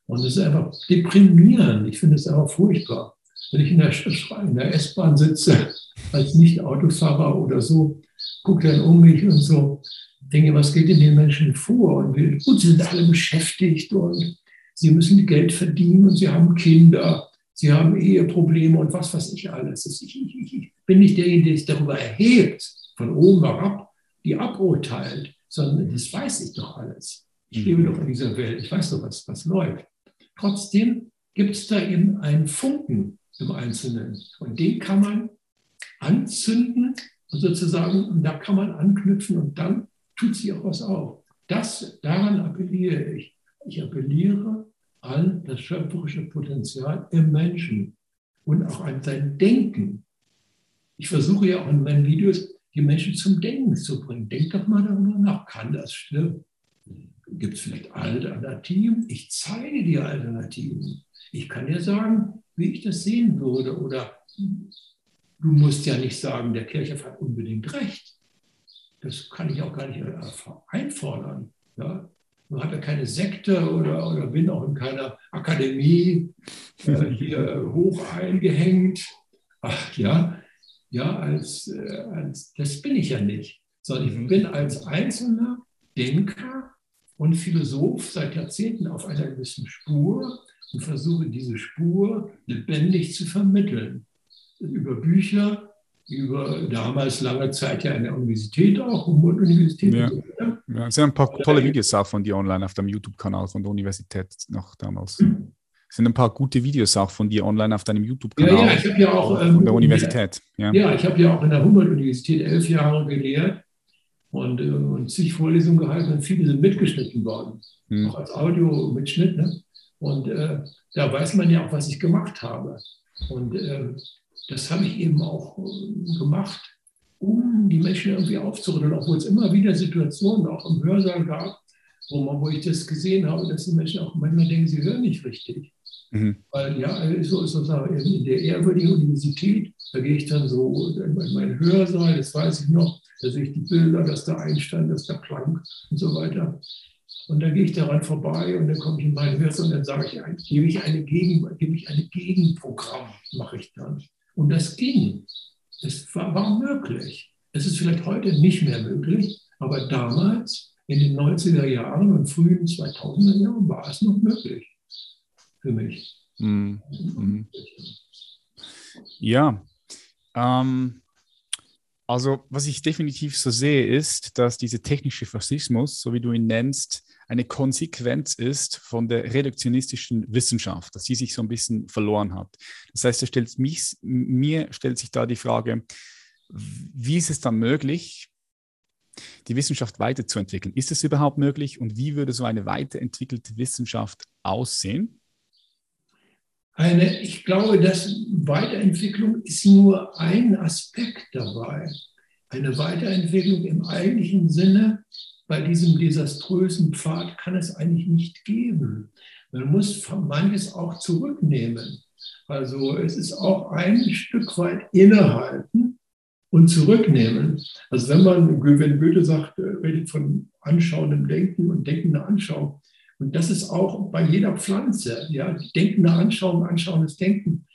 Und es ist einfach deprimierend. Ich finde es einfach furchtbar. Wenn ich in der, der S-Bahn sitze, als Nicht-Autofahrer oder so, gucke dann um mich und so, denke, was geht in den Menschen vor? Und wir, gut, sind alle beschäftigt und sie müssen Geld verdienen und sie haben Kinder Sie haben Eheprobleme und was weiß ich alles. Ich, ich, ich bin nicht derjenige, der sich darüber erhebt, von oben herab, die aburteilt, sondern das weiß ich doch alles. Ich lebe doch in dieser Welt, ich weiß doch, was, was läuft. Trotzdem gibt es da eben einen Funken im Einzelnen und den kann man anzünden und sozusagen, und da kann man anknüpfen und dann tut sich auch was auf. Das, daran appelliere ich. Ich appelliere an das schöpferische Potenzial im Menschen. und auch an sein Denken. Ich versuche ja auch in meinen Videos, die Menschen zum Denken zu bringen. Denk doch mal darüber nach, kann das stimmen? Gibt es vielleicht Alternativen? Ich zeige dir Alternativen. Ich kann dir sagen, wie ich das sehen würde. Oder du musst ja nicht sagen, der Kirchhoff hat unbedingt recht. Das kann ich auch gar nicht einfordern. Ja? Man hat ja keine Sekte oder, oder bin auch in keiner Akademie äh, hier hoch eingehängt. Ach ja, ja, als, äh, als, das bin ich ja nicht, sondern ich mhm. bin als einzelner Denker und Philosoph seit Jahrzehnten auf einer gewissen Spur und versuche diese Spur lebendig zu vermitteln. Über Bücher, über damals lange Zeit ja an der Universität auch, Humboldt-Universität. Ja. ja, es sind ein paar tolle Videos auch von dir online auf dem YouTube-Kanal von der Universität noch damals. Mhm. Es sind ein paar gute Videos auch von dir online auf deinem YouTube-Kanal. Ja, ja, ich habe ja auch ähm, von der Universität. Ja, ja ich habe ja auch in der Humboldt-Universität elf Jahre gelehrt und, äh, und zig Vorlesungen gehalten und viele sind mitgeschnitten worden, hm. auch als Audio-Mitschnitt. Ne? Und äh, da weiß man ja auch, was ich gemacht habe. Und äh, das habe ich eben auch äh, gemacht, um die Menschen irgendwie aufzurütteln, obwohl es immer wieder Situationen auch im Hörsaal gab, wo, man, wo ich das gesehen habe, dass die Menschen auch manchmal denken, sie hören nicht richtig. Mhm. Weil ja, so ist sozusagen in der ehrwürdigen Universität, da gehe ich dann so in meinen Hörsaal, das weiß ich noch, da sehe ich die Bilder, dass da Einstein, dass da Planck und so weiter. Und dann gehe ich daran vorbei und dann komme ich in meinen Hörsaal und dann sage ich, gebe ich eine Gegen, gebe ich eine Gegenprogramm, mache ich dann. Und das ging. Es war, war möglich. Es ist vielleicht heute nicht mehr möglich, aber damals in den 90er Jahren und frühen 2000er Jahren war es noch möglich für mich. Mhm. Mhm. Ja, ähm, also was ich definitiv so sehe, ist, dass dieser technische Faschismus, so wie du ihn nennst, eine Konsequenz ist von der reduktionistischen Wissenschaft, dass sie sich so ein bisschen verloren hat. Das heißt, stellt mich, mir stellt sich da die Frage, wie ist es dann möglich, die Wissenschaft weiterzuentwickeln? Ist es überhaupt möglich und wie würde so eine weiterentwickelte Wissenschaft aussehen? Eine, ich glaube, dass Weiterentwicklung ist nur ein Aspekt dabei. Eine Weiterentwicklung im eigentlichen Sinne bei diesem desaströsen Pfad kann es eigentlich nicht geben. Man muss manches auch zurücknehmen. Also es ist auch ein Stück weit innehalten und zurücknehmen. Also wenn man, wenn Goethe sagt, äh, redet von anschauendem Denken und denkender Anschauung, und das ist auch bei jeder Pflanze, ja, denkende Anschauung, anschauendes Denken.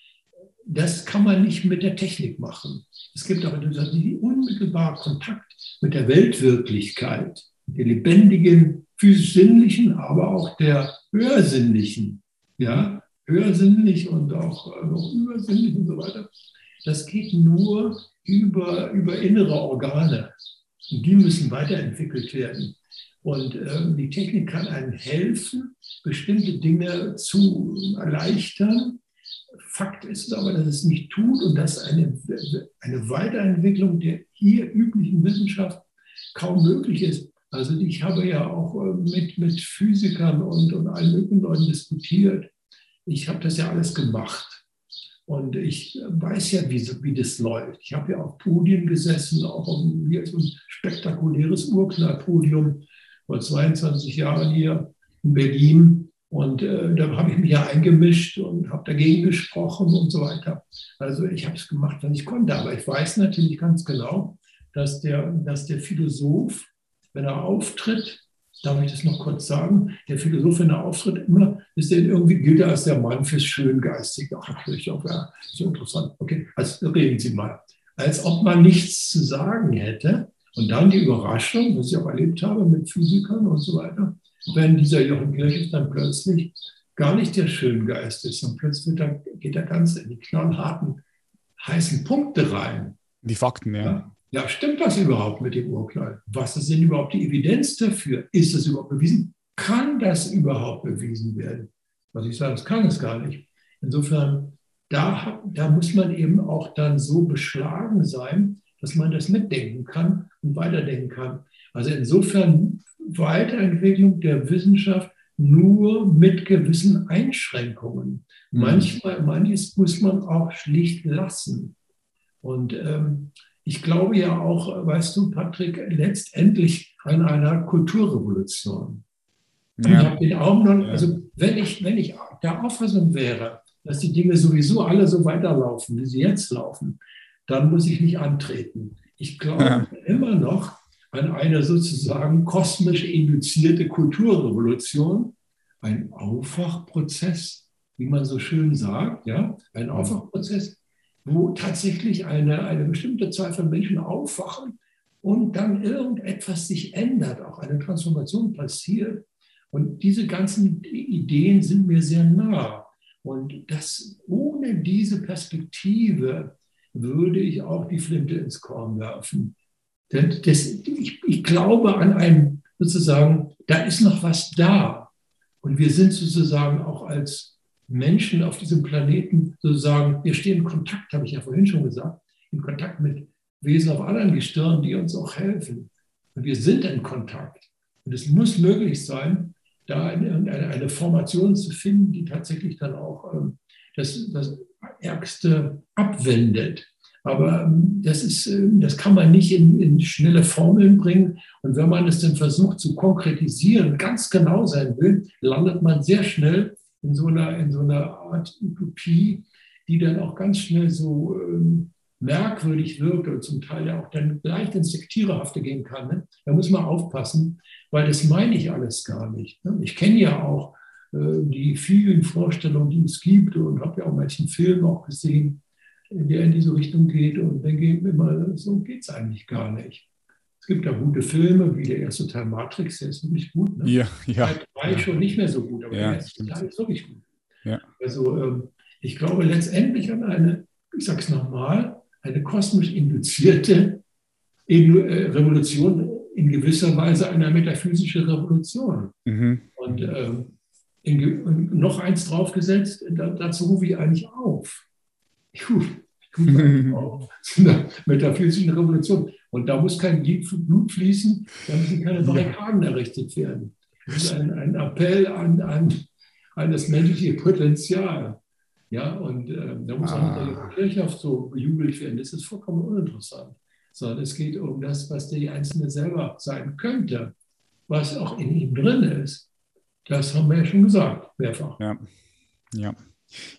Das kann man nicht mit der Technik machen. Es gibt aber die unmittelbar Kontakt mit der Weltwirklichkeit, der lebendigen, physisch-sinnlichen, aber auch der hörsinnlichen, ja, hörsinnlich und auch, auch übersinnlich und so weiter. Das geht nur über, über innere Organe. Und die müssen weiterentwickelt werden. Und äh, die Technik kann einem helfen, bestimmte Dinge zu erleichtern. Fakt ist aber, dass es nicht tut und dass eine, eine Weiterentwicklung der hier üblichen Wissenschaft kaum möglich ist. Also ich habe ja auch äh, mit, mit Physikern und, und allen möglichen Leuten diskutiert. Ich habe das ja alles gemacht. Und ich weiß ja, wie, wie das läuft. Ich habe ja auf Podien gesessen, auch um, hier so ein spektakuläres Urknallpodium vor 22 Jahren hier in Berlin. Und äh, da habe ich mich ja eingemischt und habe dagegen gesprochen und so weiter. Also ich habe es gemacht, was ich konnte. Aber ich weiß natürlich ganz genau, dass der, dass der Philosoph, wenn er auftritt, darf ich das noch kurz sagen, der Philosoph, wenn er auftritt, immer ist er irgendwie gilt er als der Mann fürs Schöngeistige. Ach, ich auch, ja, so interessant. Okay, also reden Sie mal. Als ob man nichts zu sagen hätte, und dann die Überraschung, was ich auch erlebt habe mit Physikern und so weiter, wenn dieser Jochen Kirchhoff dann plötzlich gar nicht der Schöngeist ist, und plötzlich geht er ganz in die knallharten, heißen Punkte rein. Die Fakten, ja. ja. Ja, stimmt das überhaupt mit dem Urknall? Was ist denn überhaupt die Evidenz dafür? Ist das überhaupt bewiesen? Kann das überhaupt bewiesen werden? Was ich sage, das kann es gar nicht. Insofern, da, da muss man eben auch dann so beschlagen sein, dass man das mitdenken kann und weiterdenken kann. Also insofern Weiterentwicklung der Wissenschaft nur mit gewissen Einschränkungen. Mhm. Manchmal, manches muss man auch schlicht lassen. Und ähm, ich glaube ja auch, weißt du, Patrick, letztendlich an einer Kulturrevolution. Ja. Ich habe den Augen noch, also wenn ich, wenn ich der Auffassung wäre, dass die Dinge sowieso alle so weiterlaufen, wie sie jetzt laufen, dann muss ich nicht antreten. Ich glaube ja. immer noch an eine sozusagen kosmisch induzierte Kulturrevolution, ein Aufwachprozess, wie man so schön sagt, ja, ein Aufwachprozess, wo tatsächlich eine, eine bestimmte Zahl von Menschen aufwachen und dann irgendetwas sich ändert, auch eine Transformation passiert. Und diese ganzen Ideen sind mir sehr nah. Und das, ohne diese Perspektive würde ich auch die Flinte ins Korn werfen. Denn das, ich, ich glaube an einem, sozusagen, da ist noch was da. Und wir sind sozusagen auch als Menschen auf diesem Planeten sozusagen, wir stehen in Kontakt, habe ich ja vorhin schon gesagt, in Kontakt mit Wesen auf anderen Gestirnen, die uns auch helfen. Und wir sind in Kontakt. Und es muss möglich sein, da eine, eine, Formation zu finden, die tatsächlich dann auch ähm, das, das Ärgste abwendet. Aber ähm, das, ist, ähm, das kann man nicht in, in, schnelle Formeln bringen. Und wenn man es dann versucht zu konkretisieren, ganz genau sein will, landet man sehr schnell in so einer, in so einer Art Utopie, die dann auch ganz schnell so ähm, merkwürdig wirkt und zum Teil ja auch dann leicht ins Sektiererhafte gehen kann. Ne? Da muss man aufpassen, weil das meine ich alles gar nicht. Ne? Ich kenne ja auch äh, die vielen Vorstellungen, die es gibt und habe ja auch manchen Film auch gesehen, der in diese Richtung geht. Und gehen immer, so geht es eigentlich gar nicht. Es gibt da gute Filme, wie der erste Teil Matrix, der ist wirklich gut. Ne? Ja, ja. Teil 3 ja. schon nicht mehr so gut, aber ja, der erste Teil ist wirklich gut. Ja. Also ähm, ich glaube letztendlich an eine, ich sage es nochmal, eine kosmisch induzierte äh, Revolution, in gewisser Weise eine metaphysische Revolution. Mhm. Und, ähm, in, und noch eins draufgesetzt, da, dazu rufe ich eigentlich auf. Ich rufe zu einer metaphysischen Revolution. Und da muss kein Blut fließen, da müssen keine Barrikaden errichtet werden. Das ist ein, ein Appell an, an, an das menschliche Potenzial. Ja, und äh, da muss ah. auch der Kirchhoff so bejubelt werden. Das ist vollkommen uninteressant. Sondern es geht um das, was der Einzelne selber sein könnte, was auch in ihm drin ist. Das haben wir ja schon gesagt, mehrfach. Ja, ja.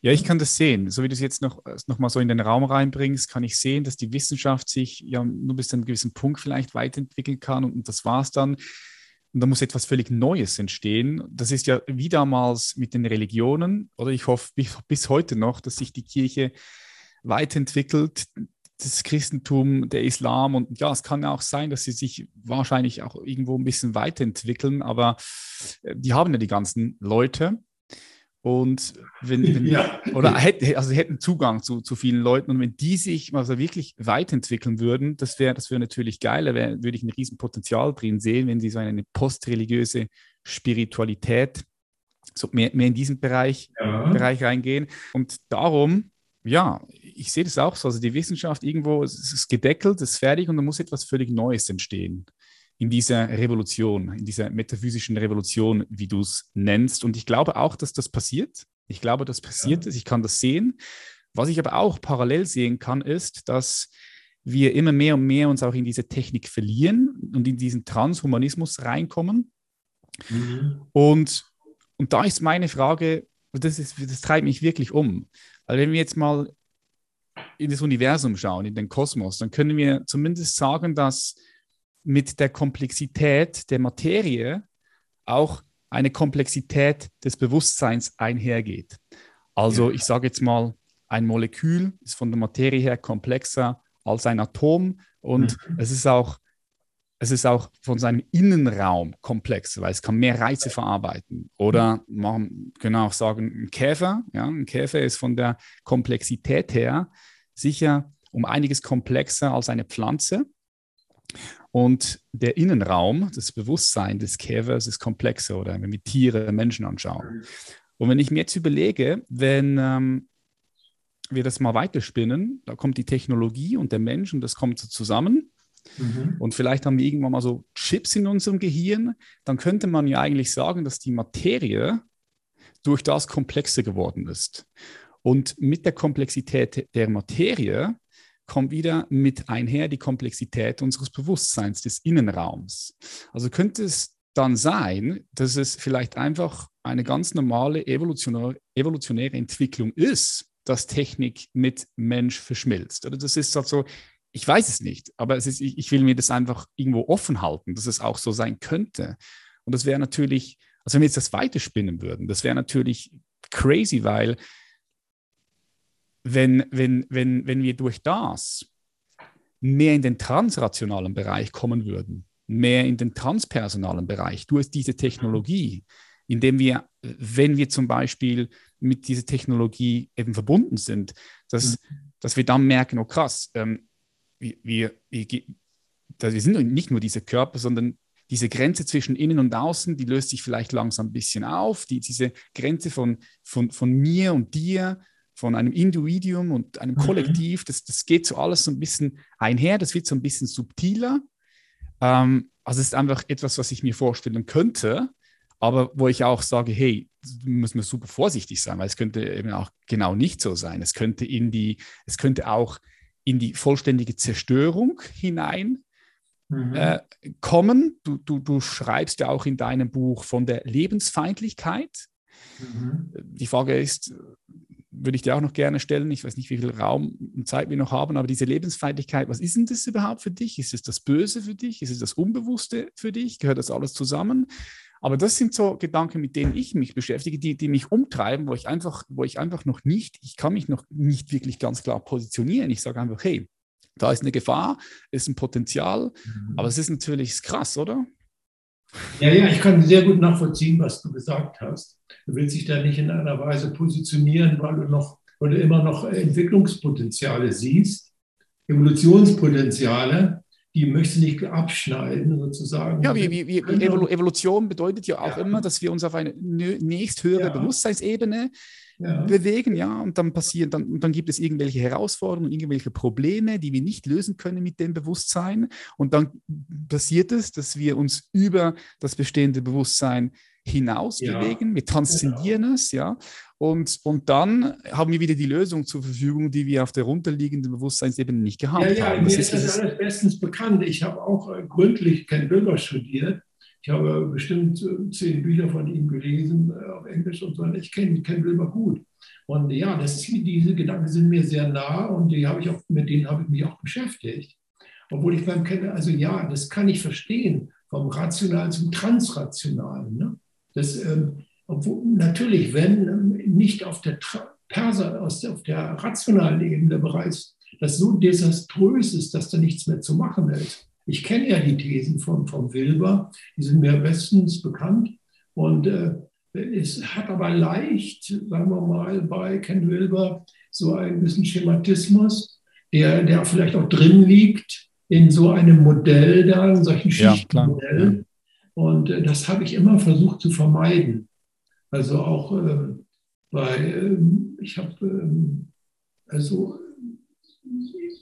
Ja, ich kann das sehen. So wie du es jetzt noch, äh, noch mal so in den Raum reinbringst, kann ich sehen, dass die Wissenschaft sich ja nur bis zu einem gewissen Punkt vielleicht weiterentwickeln kann und, und das war es dann. Und da muss etwas völlig Neues entstehen. Das ist ja wie damals mit den Religionen, oder ich hoffe bis, bis heute noch, dass sich die Kirche weiterentwickelt, das Christentum, der Islam und ja, es kann ja auch sein, dass sie sich wahrscheinlich auch irgendwo ein bisschen weiterentwickeln, aber äh, die haben ja die ganzen Leute und wenn, wenn ja. oder hätte, also hätten Zugang zu, zu vielen Leuten und wenn die sich also wirklich weiterentwickeln würden, das wäre das wäre natürlich geil, da wär, würde ich ein Riesenpotenzial drin sehen, wenn sie so eine postreligiöse Spiritualität so mehr, mehr in diesen Bereich, ja. Bereich reingehen. Und darum, ja, ich sehe das auch so. Also die Wissenschaft irgendwo, es ist gedeckelt, es ist fertig und da muss etwas völlig Neues entstehen in dieser Revolution, in dieser metaphysischen Revolution, wie du es nennst. Und ich glaube auch, dass das passiert. Ich glaube, das passiert ja. ist. Ich kann das sehen. Was ich aber auch parallel sehen kann, ist, dass wir immer mehr und mehr uns auch in diese Technik verlieren und in diesen Transhumanismus reinkommen. Mhm. Und, und da ist meine Frage, das, ist, das treibt mich wirklich um. Weil wenn wir jetzt mal in das Universum schauen, in den Kosmos, dann können wir zumindest sagen, dass mit der Komplexität der Materie auch eine Komplexität des Bewusstseins einhergeht. Also ich sage jetzt mal, ein Molekül ist von der Materie her komplexer als ein Atom und mhm. es ist auch es ist auch von seinem Innenraum komplexer, weil es kann mehr Reize verarbeiten. Oder man kann auch sagen, ein Käfer, ja, ein Käfer ist von der Komplexität her sicher um einiges komplexer als eine Pflanze. Und der Innenraum, das Bewusstsein des Käfers ist komplexer oder wenn wir Tiere, Menschen anschauen. Und wenn ich mir jetzt überlege, wenn ähm, wir das mal weiterspinnen, da kommt die Technologie und der Mensch und das kommt so zusammen Mhm. Und vielleicht haben wir irgendwann mal so Chips in unserem Gehirn, dann könnte man ja eigentlich sagen, dass die Materie durch das komplexer geworden ist. Und mit der Komplexität der Materie kommt wieder mit einher die Komplexität unseres Bewusstseins, des Innenraums. Also könnte es dann sein, dass es vielleicht einfach eine ganz normale evolutionäre, evolutionäre Entwicklung ist, dass Technik mit Mensch verschmilzt. Oder das ist halt so, ich weiß es nicht, aber es ist, ich, ich will mir das einfach irgendwo offen halten, dass es auch so sein könnte. Und das wäre natürlich, also wenn wir jetzt das weiterspinnen würden, das wäre natürlich crazy, weil wenn, wenn, wenn, wenn wir durch das mehr in den transrationalen Bereich kommen würden, mehr in den transpersonalen Bereich durch diese Technologie, indem wir, wenn wir zum Beispiel mit dieser Technologie eben verbunden sind, dass, mhm. dass wir dann merken, oh krass, ähm, wir, wir, wir, sind nicht nur diese Körper, sondern diese Grenze zwischen innen und außen, die löst sich vielleicht langsam ein bisschen auf. Die, diese Grenze von, von, von mir und dir, von einem Individuum und einem mhm. Kollektiv, das, das geht so alles so ein bisschen einher, das wird so ein bisschen subtiler. Ähm, also es ist einfach etwas, was ich mir vorstellen könnte, aber wo ich auch sage, hey, müssen wir super vorsichtig sein, weil es könnte eben auch genau nicht so sein. Es könnte in die, es könnte auch in die vollständige Zerstörung hinein mhm. äh, kommen. Du, du, du schreibst ja auch in deinem Buch von der Lebensfeindlichkeit. Mhm. Die Frage ist, würde ich dir auch noch gerne stellen. Ich weiß nicht, wie viel Raum und Zeit wir noch haben, aber diese Lebensfeindlichkeit, was ist denn das überhaupt für dich? Ist es das Böse für dich? Ist es das Unbewusste für dich? Gehört das alles zusammen? Aber das sind so Gedanken, mit denen ich mich beschäftige, die, die mich umtreiben, wo ich einfach, wo ich einfach noch nicht, ich kann mich noch nicht wirklich ganz klar positionieren. Ich sage einfach, hey, da ist eine Gefahr, ist ein Potenzial, mhm. aber es ist natürlich krass, oder? Ja, ja, ich kann sehr gut nachvollziehen, was du gesagt hast. Du willst dich da nicht in einer Weise positionieren, weil du noch, weil du immer noch Entwicklungspotenziale siehst, Evolutionspotenziale, die möchte nicht abschneiden, sozusagen. Ja, wie, wie, wie Evolution bedeutet ja auch ja. immer, dass wir uns auf eine nächsthöhere ja. Bewusstseinsebene ja. bewegen, ja, und dann passieren, dann, und dann gibt es irgendwelche Herausforderungen, irgendwelche Probleme, die wir nicht lösen können mit dem Bewusstsein. Und dann passiert es, dass wir uns über das bestehende Bewusstsein hinaus ja. bewegen, wir transzendieren genau. es, ja. Und, und dann haben wir wieder die Lösung zur Verfügung, die wir auf der runterliegenden Bewusstseinsebene nicht gehabt ja, ja, haben. Das mir ist das alles bestens bekannt. Ich habe auch äh, gründlich Ken Wilber studiert. Ich habe bestimmt äh, zehn Bücher von ihm gelesen äh, auf Englisch und so. Ich kenne Ken Wilber gut. Und ja, das, diese Gedanken sind mir sehr nah und die habe ich auch, mit denen habe ich mich auch beschäftigt. Obwohl ich beim Kennen, also ja, das kann ich verstehen, vom Rationalen zum Transrationalen. Ne? Das, ähm, obwohl, natürlich, wenn ähm, nicht auf der Perser, auf der rationalen Ebene bereits das so desaströs ist, dass da nichts mehr zu machen ist. Ich kenne ja die Thesen von, von Wilber, die sind mir bestens bekannt. Und äh, es hat aber leicht, sagen wir mal, bei Ken Wilber so einen gewissen Schematismus, der, der vielleicht auch drin liegt in so einem Modell da, in solchen Schichtenmodell. Ja, und äh, das habe ich immer versucht zu vermeiden. Also auch äh, bei, äh, ich habe, ähm, also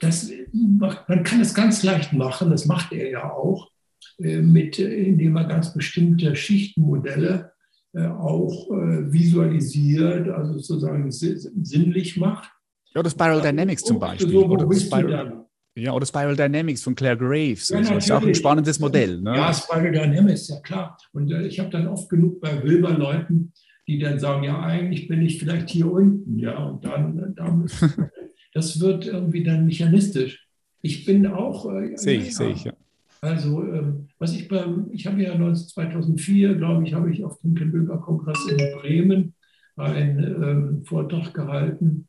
das, man kann es ganz leicht machen, das macht er ja auch, äh, mit, äh, indem er ganz bestimmte Schichtenmodelle äh, auch visualisiert, also sozusagen sinnlich macht. Ja, das Spiral Dynamics zum Beispiel. So, oder Spiral, ja, oder Spiral Dynamics von Claire Graves. Ja, das ist auch ein spannendes Modell. Ne? Ja, Spiral Dynamics, ja klar. Und äh, ich habe dann oft genug bei Wilber-Leuten, die dann sagen, ja, eigentlich bin ich vielleicht hier unten. Ja, und dann, dann das wird irgendwie dann mechanistisch. Ich bin auch. Äh, sehe ich, ja, sehe ich, ja. Also, ähm, was ich beim, ich habe ja 2004, glaube ich, habe ich auf dem Wilber-Kongress in Bremen einen ähm, Vortrag gehalten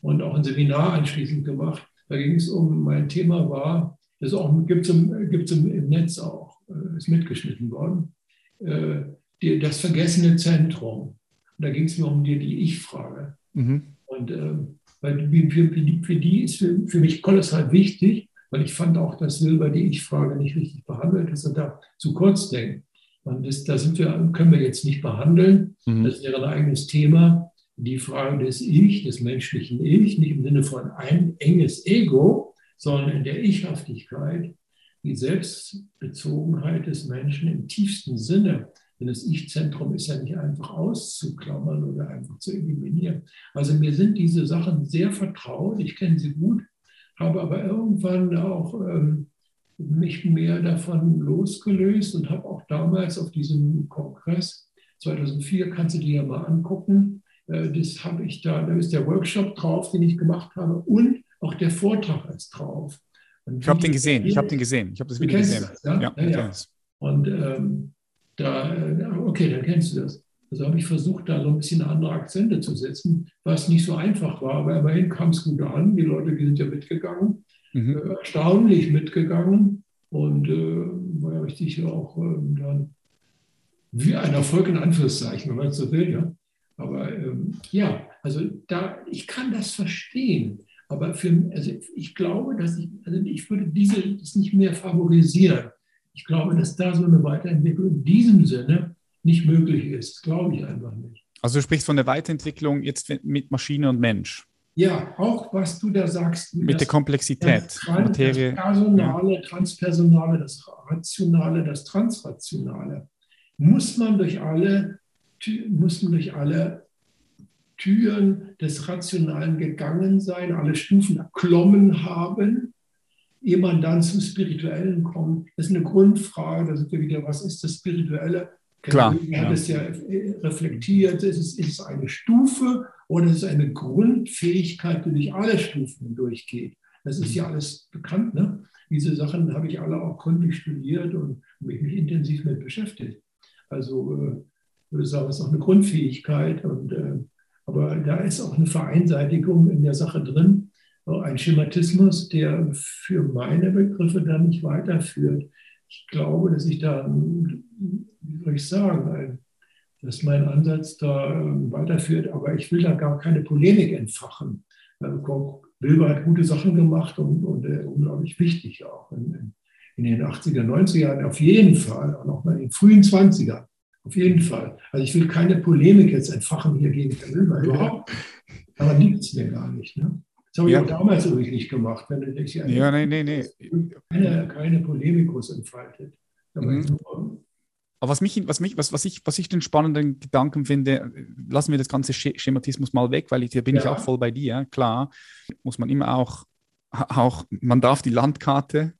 und auch ein Seminar anschließend gemacht da ging es um, mein Thema war, das gibt es im, gibt's im, im, Netz auch, äh, ist mitgeschnitten worden, äh, die, das vergessene Zentrum. Und da ging es mir um die, die Ich-Frage. Mhm. Und ähm, weil für, die, für die ist für, für mich kolossal wichtig, weil ich fand auch, dass Silber die Ich-Frage nicht richtig behandelt, dass er da zu kurz denkt. Und das, da sind wir, können wir jetzt nicht behandeln. Mhm. Das wäre ein eigenes Thema die Frage des Ich, des menschlichen Ich, nicht im Sinne von ein enges Ego, sondern in der Ichhaftigkeit, die Selbstbezogenheit des Menschen im tiefsten Sinne. Denn das Ich-Zentrum ist ja nicht einfach auszuklammern oder einfach zu eliminieren. Also mir sind diese Sachen sehr vertraut, ich kenne sie gut, habe aber irgendwann auch ähm, mich mehr davon losgelöst und habe auch damals auf diesem Kongress 2004, kannst du dir ja mal angucken, äh, das habe ich da, da ist der Workshop drauf, den ich gemacht habe und auch der Vortrag ist drauf. Und ich habe den gesehen, ich habe den gesehen, ich habe das Video gesehen. Das, ja? Ja, ja, ja. Und ähm, da, äh, okay, dann kennst du das. Also habe ich versucht, da so ein bisschen andere Akzente zu setzen, was nicht so einfach war, aber immerhin kam es gut an. Die Leute die sind ja mitgegangen, mhm. äh, erstaunlich mitgegangen und äh, war ja richtig auch äh, dann wie ein Erfolg in Anführungszeichen, wenn man es so will. Ja? Aber ähm, ja, also da, ich kann das verstehen. Aber für, also ich glaube, dass ich, also ich würde diese nicht mehr favorisieren. Ich glaube, dass da so eine Weiterentwicklung in diesem Sinne nicht möglich ist. Glaube ich einfach nicht. Also du sprichst von der Weiterentwicklung jetzt mit Maschine und Mensch. Ja, auch was du da sagst. Mit der Komplexität, das, Materie. Das Personale, ja. Transpersonale, das Rationale, das Transrationale. Muss man durch alle, muss man durch alle Türen des Rationalen gegangen sein, alle Stufen erklommen haben, ehe man dann zum Spirituellen kommt. Das ist eine Grundfrage, da sind wir wieder, was ist das Spirituelle? Klar. Er hat es ja reflektiert, ist es, ist es eine Stufe oder ist es eine Grundfähigkeit, die durch alle Stufen durchgeht? Das ist ja alles bekannt. Ne? Diese Sachen habe ich alle auch gründlich studiert und mich, mich intensiv mit beschäftigt. Also äh, ich würde sagen, es ist auch eine Grundfähigkeit und äh, aber da ist auch eine Vereinseitigung in der Sache drin, ein Schematismus, der für meine Begriffe dann nicht weiterführt. Ich glaube, dass ich da, wie soll ich sagen, dass mein Ansatz da ähm, weiterführt, aber ich will da gar keine Polemik entfachen. Wilber hat gute Sachen gemacht und, und äh, unglaublich wichtig auch in, in, den 80er, 90er Jahren auf jeden Fall, auch noch mal in den frühen 20er. Auf jeden Fall. Also ich will keine Polemik jetzt entfachen hier gegen Wilber überhaupt. Aber liegt es mir gar nicht. Ne? Das habe ich auch damals übrigens nicht gemacht. Wenn du ja, nee, nee, nee. Keine, keine Polemikus entfaltet. Mhm. Aber was, mich, was, mich, was, was, ich, was ich den spannenden Gedanken finde, lassen wir das ganze Schematismus mal weg, weil ich, hier bin ja. ich auch voll bei dir. Klar, muss man immer auch, auch, man darf die Landkarte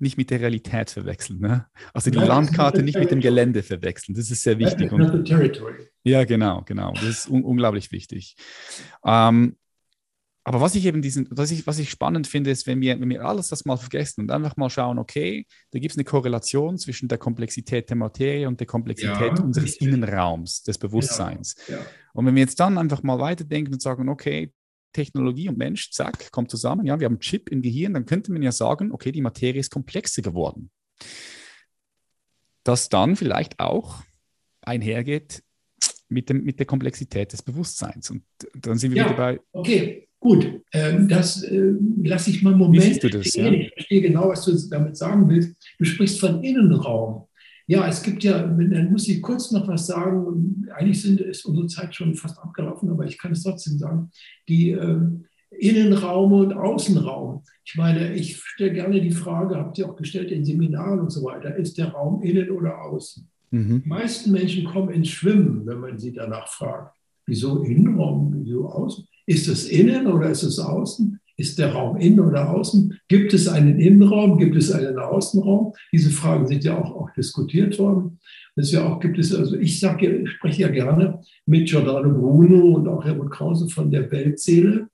nicht mit der Realität verwechseln. Ne? Also die ja, Landkarte nicht mit dem Gelände verwechseln. Das ist sehr wichtig. Und, ja, genau, genau. Das ist un unglaublich wichtig. Ähm, aber was ich eben diesen, was ich, was ich spannend finde, ist, wenn wir, wenn wir alles das mal vergessen und einfach mal schauen, okay, da gibt es eine Korrelation zwischen der Komplexität der Materie und der Komplexität ja, unseres richtig. Innenraums, des Bewusstseins. Ja, ja. Und wenn wir jetzt dann einfach mal weiterdenken und sagen, okay, Technologie und Mensch, zack, kommt zusammen. Ja, wir haben einen Chip im Gehirn, dann könnte man ja sagen, okay, die Materie ist komplexer geworden. Das dann vielleicht auch einhergeht mit, dem, mit der Komplexität des Bewusstseins. Und dann sind wir wieder bei. Okay, gut. Ähm, das äh, lasse ich mal einen Moment. Wie siehst du das? Ja? Ich verstehe genau, was du damit sagen willst. Du sprichst von Innenraum. Ja, es gibt ja, dann muss ich kurz noch was sagen. Eigentlich sind, ist unsere Zeit schon fast abgelaufen, aber ich kann es trotzdem sagen. Die äh, Innenraum und Außenraum. Ich meine, ich stelle gerne die Frage, habt ihr auch gestellt in Seminaren und so weiter, ist der Raum innen oder außen? Mhm. Die meisten Menschen kommen ins Schwimmen, wenn man sie danach fragt. Wieso Innenraum, wieso außen? Ist es innen oder ist es außen? Ist der Raum innen oder außen? Gibt es einen Innenraum? Gibt es einen Außenraum? Diese Fragen sind ja auch, auch diskutiert worden. Das ja auch gibt es, also ich sage, ich spreche ja gerne mit Giordano Bruno und auch Helmut Krause von der Weltseele.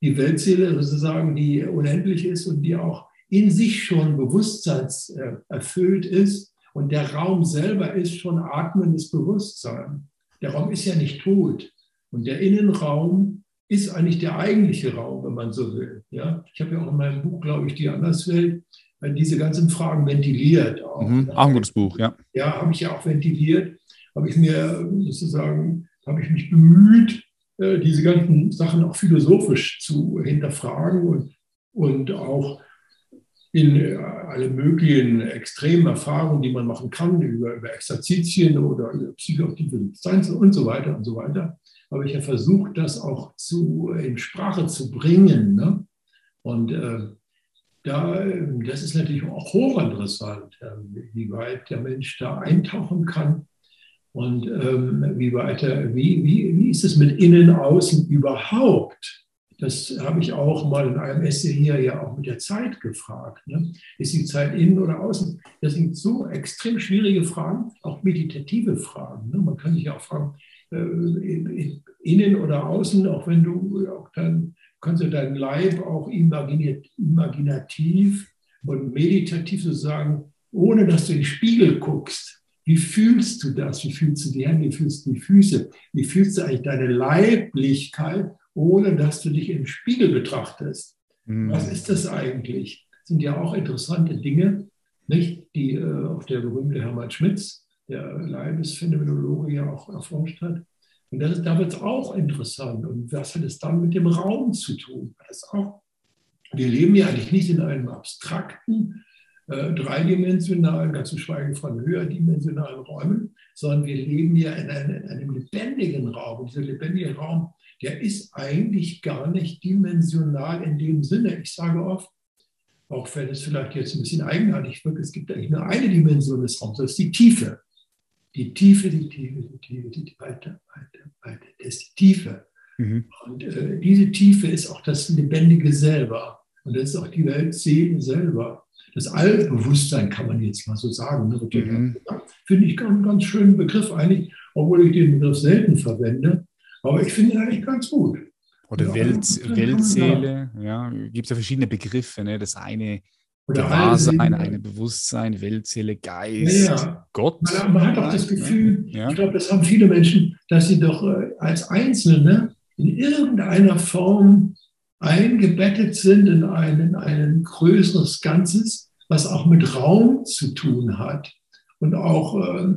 Die Weltseele sozusagen, die unendlich ist und die auch in sich schon bewusstseinserfüllt ist. Und der Raum selber ist schon atmendes Bewusstsein. Der Raum ist ja nicht tot. Und der Innenraum ist eigentlich der eigentliche Raum, wenn man so will. Ja? Ich habe ja auch in meinem Buch, glaube ich, Die Anderswelt, diese ganzen Fragen ventiliert. Auch, mhm, auch ein gutes Buch, ja. Ja, habe ich ja auch ventiliert. Habe ich mir sozusagen, habe ich mich bemüht, äh, diese ganzen Sachen auch philosophisch zu hinterfragen und, und auch in äh, alle möglichen extremen Erfahrungen, die man machen kann, über, über Exerzitien oder über psychoaktive Substanzen und so weiter und so weiter, habe ich ja versucht, das auch zu, in Sprache zu bringen. Ne? Und äh, da, das ist natürlich auch hochinteressant, wie weit der Mensch da eintauchen kann und ähm, wie, weiter, wie, wie, wie ist es mit Innen, Außen überhaupt? Das habe ich auch mal in einem Essay hier ja auch mit der Zeit gefragt. Ne? Ist die Zeit innen oder außen? Das sind so extrem schwierige Fragen, auch meditative Fragen. Ne? Man kann sich auch fragen, äh, innen oder außen, auch wenn du auch dann kannst du deinen Leib auch imaginativ und meditativ sozusagen, ohne dass du in den Spiegel guckst, wie fühlst du das? Wie fühlst du die Hände? Wie fühlst du die Füße? Wie fühlst du eigentlich deine Leiblichkeit, ohne dass du dich im Spiegel betrachtest? Mhm. Was ist das eigentlich? Das sind ja auch interessante Dinge, nicht? die äh, auch der berühmte Hermann Schmitz, der Leibesphänomenologe, ja auch erforscht hat. Und das ist, da wird es auch interessant. Und was hat es dann mit dem Raum zu tun? Das auch, wir leben ja eigentlich nicht in einem abstrakten, äh, dreidimensionalen, ganz zu schweigen von höherdimensionalen Räumen, sondern wir leben ja in einem, in einem lebendigen Raum. Und dieser lebendige Raum, der ist eigentlich gar nicht dimensional in dem Sinne. Ich sage oft, auch wenn es vielleicht jetzt ein bisschen eigenartig wirkt, es gibt eigentlich nur eine Dimension des Raums, das ist die Tiefe. Die Tiefe, die Tiefe, die Tiefe, die weiter, weiter, weiter. Das ist die Tiefe. Mhm. Und äh, diese Tiefe ist auch das Lebendige selber. Und das ist auch die Weltseele selber. Das Allbewusstsein kann man jetzt mal so sagen. Ne? Mhm. Finde ich einen ganz schönen Begriff eigentlich, obwohl ich den Begriff selten verwende. Aber ich finde ihn eigentlich ganz gut. Oder ja, Welt, Weltseele, ja, gibt es ja verschiedene Begriffe. Ne? Das eine Gewahrsein, ein Bewusstsein, Weltseele, Geist, ja. Gott. Man, man, hat auch das Gefühl, ja. ich glaube, das haben viele Menschen, dass sie doch äh, als Einzelne in irgendeiner Form eingebettet sind in ein, in ein größeres Ganzes, was auch mit Raum zu tun hat und auch äh,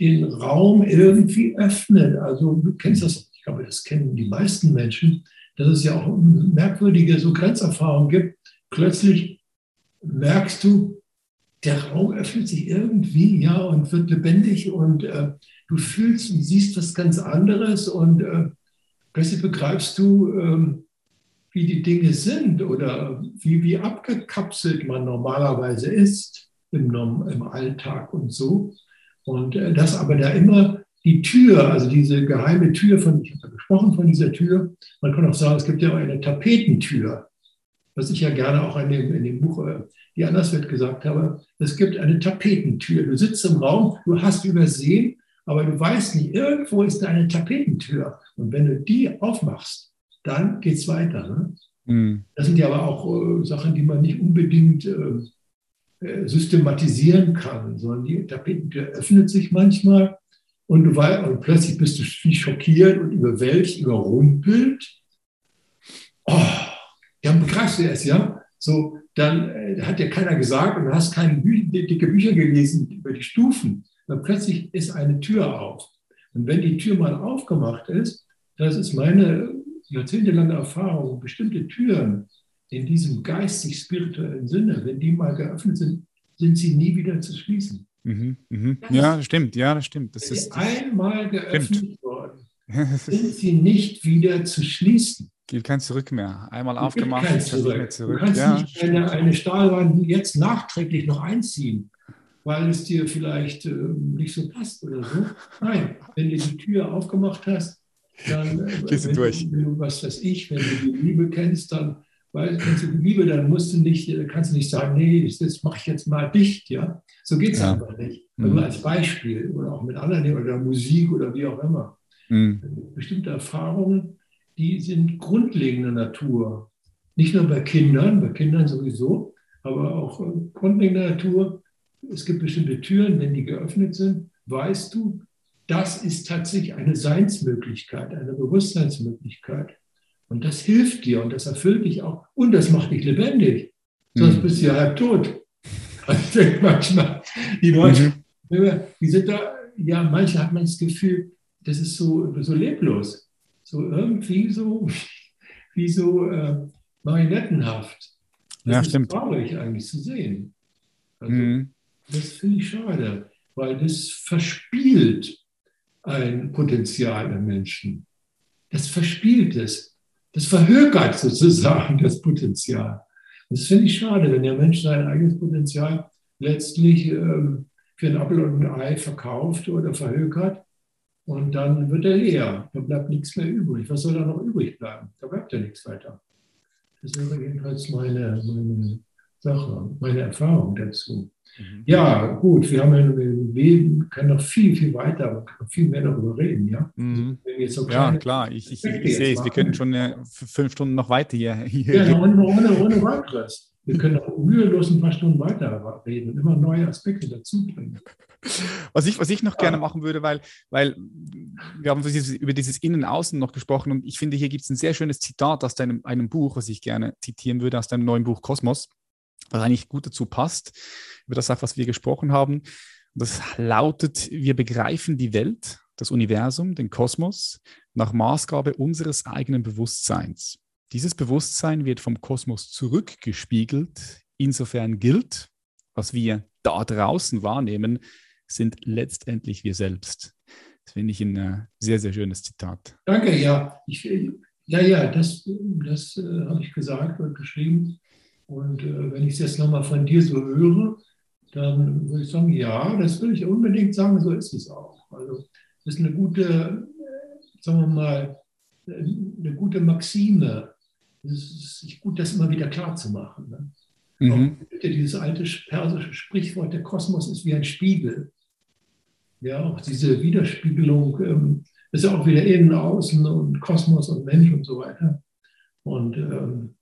den Raum irgendwie öffnet. Also du kennst das, ich glaube, das kennen die meisten Menschen, dass es ja auch merkwürdige so Grenzerfahrungen gibt. Plötzlich merkst du, der Raum öffnet sich irgendwie, ja, und wird lebendig und äh, du fühlst und siehst was ganz anderes und äh, plötzlich begreifst du, ähm, wie die Dinge sind oder wie, wie abgekapselt man normalerweise ist im, im Alltag und so. Und äh, das aber da immer die Tür, also diese geheime Tür, von, ich habe gesprochen von dieser Tür, man kann auch sagen, es gibt ja auch eine Tapetentür was ich ja gerne auch in dem, in dem Buch äh, Die Anderswelt gesagt habe, es gibt eine Tapetentür. Du sitzt im Raum, du hast übersehen, aber du weißt nicht, irgendwo ist da eine Tapetentür. Und wenn du die aufmachst, dann geht es weiter. Ne? Mhm. Das sind ja aber auch äh, Sachen, die man nicht unbedingt äh, äh, systematisieren kann, sondern die Tapetentür öffnet sich manchmal und du weißt, und plötzlich bist du wie schockiert und überwältigt, überrumpelt. Oh, dann begreifst du es, ja. So, dann äh, hat dir keiner gesagt und du hast keine Bü dicke Bücher gelesen über die Stufen. Dann plötzlich ist eine Tür auf. Und wenn die Tür mal aufgemacht ist, das ist meine jahrzehntelange Erfahrung, bestimmte Türen in diesem geistig-spirituellen Sinne, wenn die mal geöffnet sind, sind sie nie wieder zu schließen. Mhm, mhm. Ja, das stimmt, ja, das stimmt. Das ist einmal geöffnet stimmt. worden, sind sie nicht wieder zu schließen. Gibt kein Zurück mehr. Einmal aufgemacht, kein zurück. Nicht zurück. Du kannst ja, nicht eine, eine, Stahlwand jetzt nachträglich noch einziehen, weil es dir vielleicht äh, nicht so passt oder so. Nein, wenn du die Tür aufgemacht hast, dann äh, Gehst du durch. Wenn du, was weiß ich, wenn du die Liebe kennst, dann weil kennst du die Liebe, dann musst du nicht, äh, kannst du nicht sagen, nee, das mache ich jetzt mal dicht, ja. So geht es ja. einfach nicht. Mhm. Nur als Beispiel oder auch mit anderen oder Musik oder wie auch immer. Mhm. Bestimmte Erfahrungen die sind grundlegender Natur. Nicht nur bei Kindern, bei Kindern sowieso, aber auch äh, grundlegender Natur. Es gibt bestimmte Türen, wenn die geöffnet sind, weißt du, das ist tatsächlich eine Seinsmöglichkeit, eine Bewusstseinsmöglichkeit. Und das hilft dir und das erfüllt dich auch und das macht dich lebendig. Sonst mhm. bist du ja halb tot. Also manchmal, die Leute, mhm. die sind da, ja, manche hat man das Gefühl, das ist so, so leblos so irgendwie so, wie so äh, marionettenhaft. Das ja, ist stimmt. traurig eigentlich zu sehen. Also, mhm. Das finde ich schade, weil das verspielt ein Potenzial der Menschen. Das verspielt es. Das verhökert sozusagen das Potenzial. Das finde ich schade, wenn der Mensch sein eigenes Potenzial letztlich ähm, für ein Apfel und ein Ei verkauft oder verhökert und dann wird er leer. Da bleibt nichts mehr übrig. Was soll da noch übrig bleiben? Da bleibt ja nichts weiter. Das wäre jedenfalls meine, meine Sache, meine Erfahrung dazu. Mhm. Ja, gut, wir haben ja, wir können noch viel, viel weiter, viel mehr darüber reden, ja? Mhm. So ja, klar, ich, ich, ich sehe es, wir können schon äh, fünf Stunden noch weiter hier. hier ja, ohne, ohne, ohne weiteres. Wir können auch mühelos ein paar Stunden weiter reden und immer neue Aspekte dazu bringen. Was ich, was ich noch ja. gerne machen würde, weil, weil wir haben über dieses Innen-Außen noch gesprochen und ich finde, hier gibt es ein sehr schönes Zitat aus deinem, einem Buch, was ich gerne zitieren würde, aus deinem neuen Buch Kosmos, was eigentlich gut dazu passt, über das auch, was wir gesprochen haben. Das lautet, wir begreifen die Welt, das Universum, den Kosmos nach Maßgabe unseres eigenen Bewusstseins. Dieses Bewusstsein wird vom Kosmos zurückgespiegelt. Insofern gilt, was wir da draußen wahrnehmen, sind letztendlich wir selbst. Das finde ich ein äh, sehr, sehr schönes Zitat. Danke, ja. Ich, ja, ja, das, das äh, habe ich gesagt und geschrieben. Und äh, wenn ich es jetzt nochmal von dir so höre, dann würde ich sagen, ja, das würde ich unbedingt sagen, so ist es auch. Also das ist eine gute, äh, sagen wir mal, eine gute Maxime, es ist gut, das immer wieder klar zu machen. Ne? Mhm. Auch dieses alte persische Sprichwort, der Kosmos ist wie ein Spiegel. Ja, auch diese Widerspiegelung ähm, ist ja auch wieder innen, außen und Kosmos und Mensch und so weiter. Und ähm,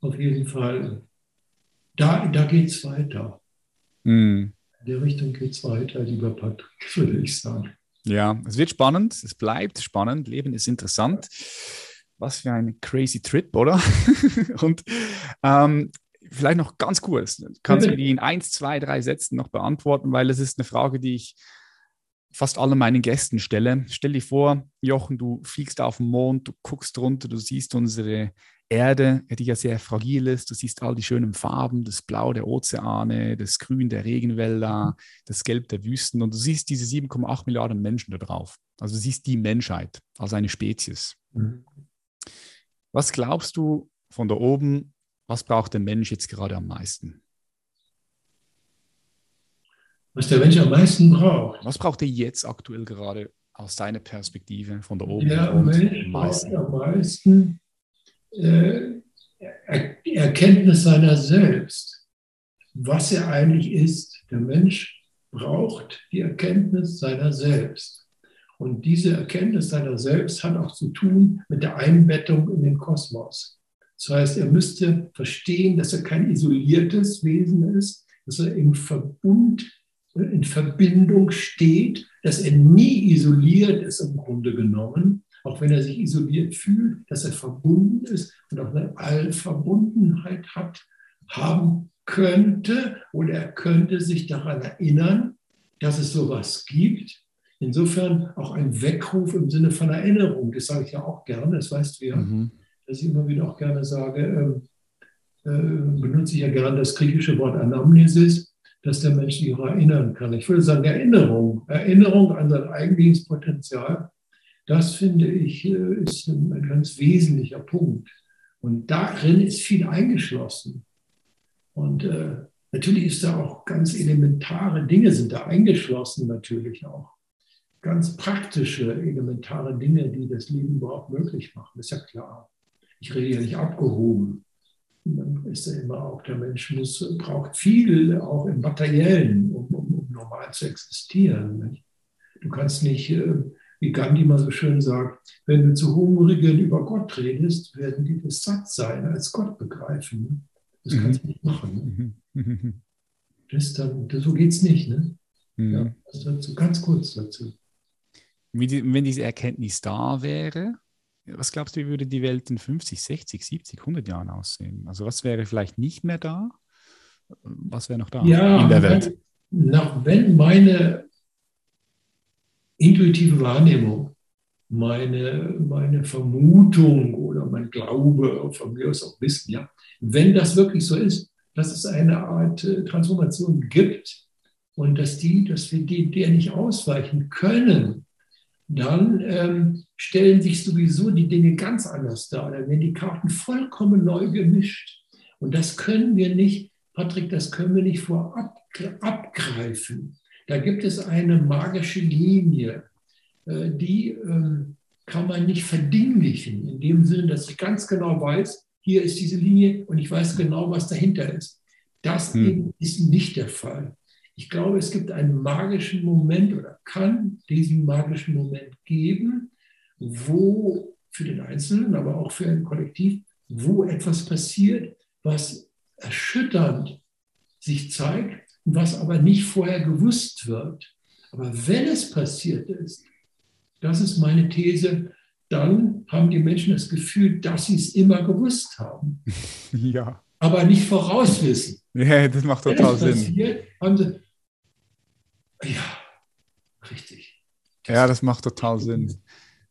auf jeden Fall, da, da geht es weiter. Mhm. In der Richtung geht es weiter, lieber Patrick, würde ich sagen. Ja, es wird spannend, es bleibt spannend, Leben ist interessant was für ein crazy Trip, oder? und ähm, vielleicht noch ganz kurz, kannst du mir die in eins, zwei, drei Sätzen noch beantworten, weil es ist eine Frage, die ich fast allen meinen Gästen stelle. Stell dir vor, Jochen, du fliegst auf den Mond, du guckst runter, du siehst unsere Erde, die ja sehr fragil ist. Du siehst all die schönen Farben, das Blau der Ozeane, das Grün der Regenwälder, das Gelb der Wüsten und du siehst diese 7,8 Milliarden Menschen da drauf. Also du siehst die Menschheit als eine Spezies. Mhm. Was glaubst du von da oben, was braucht der Mensch jetzt gerade am meisten? Was der Mensch am meisten braucht? Was braucht er jetzt aktuell gerade aus deiner Perspektive von da oben? Der Mensch braucht am meisten äh, Erkenntnis seiner selbst, was er eigentlich ist. Der Mensch braucht die Erkenntnis seiner selbst. Und diese Erkenntnis seiner selbst hat auch zu tun mit der Einbettung in den Kosmos. Das heißt, er müsste verstehen, dass er kein isoliertes Wesen ist, dass er im Verbund, in Verbindung steht, dass er nie isoliert ist im Grunde genommen, auch wenn er sich isoliert fühlt, dass er verbunden ist und auch eine Allverbundenheit hat, haben könnte oder er könnte sich daran erinnern, dass es sowas gibt Insofern auch ein Weckruf im Sinne von Erinnerung. Das sage ich ja auch gerne, das weißt du ja, mhm. dass ich immer wieder auch gerne sage, äh, äh, benutze ich ja gerne das griechische Wort Anamnesis, dass der Mensch sich auch erinnern kann. Ich würde sagen, Erinnerung, Erinnerung an sein eigentliches Potenzial, das finde ich, äh, ist ein, ein ganz wesentlicher Punkt. Und darin ist viel eingeschlossen. Und äh, natürlich ist da auch ganz elementare Dinge sind da eingeschlossen, natürlich auch ganz praktische, elementare Dinge, die das Leben überhaupt möglich machen. ist ja klar. Ich rede ja nicht abgehoben. Dann ist ja immer auch, der Mensch muss, braucht viel auch im Materiellen, um, um, um normal zu existieren. Nicht? Du kannst nicht, äh, wie Gandhi mal so schön sagt, wenn du zu Hungrigen über Gott redest, werden die das satt sein, als Gott begreifen. Das kannst du nicht machen. Ne? Das dann, das, so geht es nicht. Ne? Mhm. Ja, das dazu, ganz kurz dazu wenn diese Erkenntnis da wäre, was glaubst du, wie würde die Welt in 50, 60, 70, 100 Jahren aussehen? Also was wäre vielleicht nicht mehr da? Was wäre noch da ja, in der Welt? Wenn, wenn meine intuitive Wahrnehmung, meine, meine Vermutung oder mein Glaube, von mir aus auch Wissen, ja, wenn das wirklich so ist, dass es eine Art äh, Transformation gibt und dass die, dass wir die, der nicht ausweichen können, dann ähm, stellen sich sowieso die Dinge ganz anders dar. Dann werden die Karten vollkommen neu gemischt. Und das können wir nicht, Patrick, das können wir nicht vorab abgreifen. Da gibt es eine magische Linie, äh, die ähm, kann man nicht verdinglichen, in dem Sinne, dass ich ganz genau weiß, hier ist diese Linie und ich weiß genau, was dahinter ist. Das hm. ist nicht der Fall. Ich glaube, es gibt einen magischen Moment oder kann diesen magischen Moment geben, wo für den Einzelnen, aber auch für ein Kollektiv, wo etwas passiert, was erschütternd sich zeigt, was aber nicht vorher gewusst wird. Aber wenn es passiert ist, das ist meine These, dann haben die Menschen das Gefühl, dass sie es immer gewusst haben. Ja. Aber nicht vorauswissen. Ja, das macht total Sinn. Passiert, haben sie, ja, richtig. Das ja, das macht total Sinn.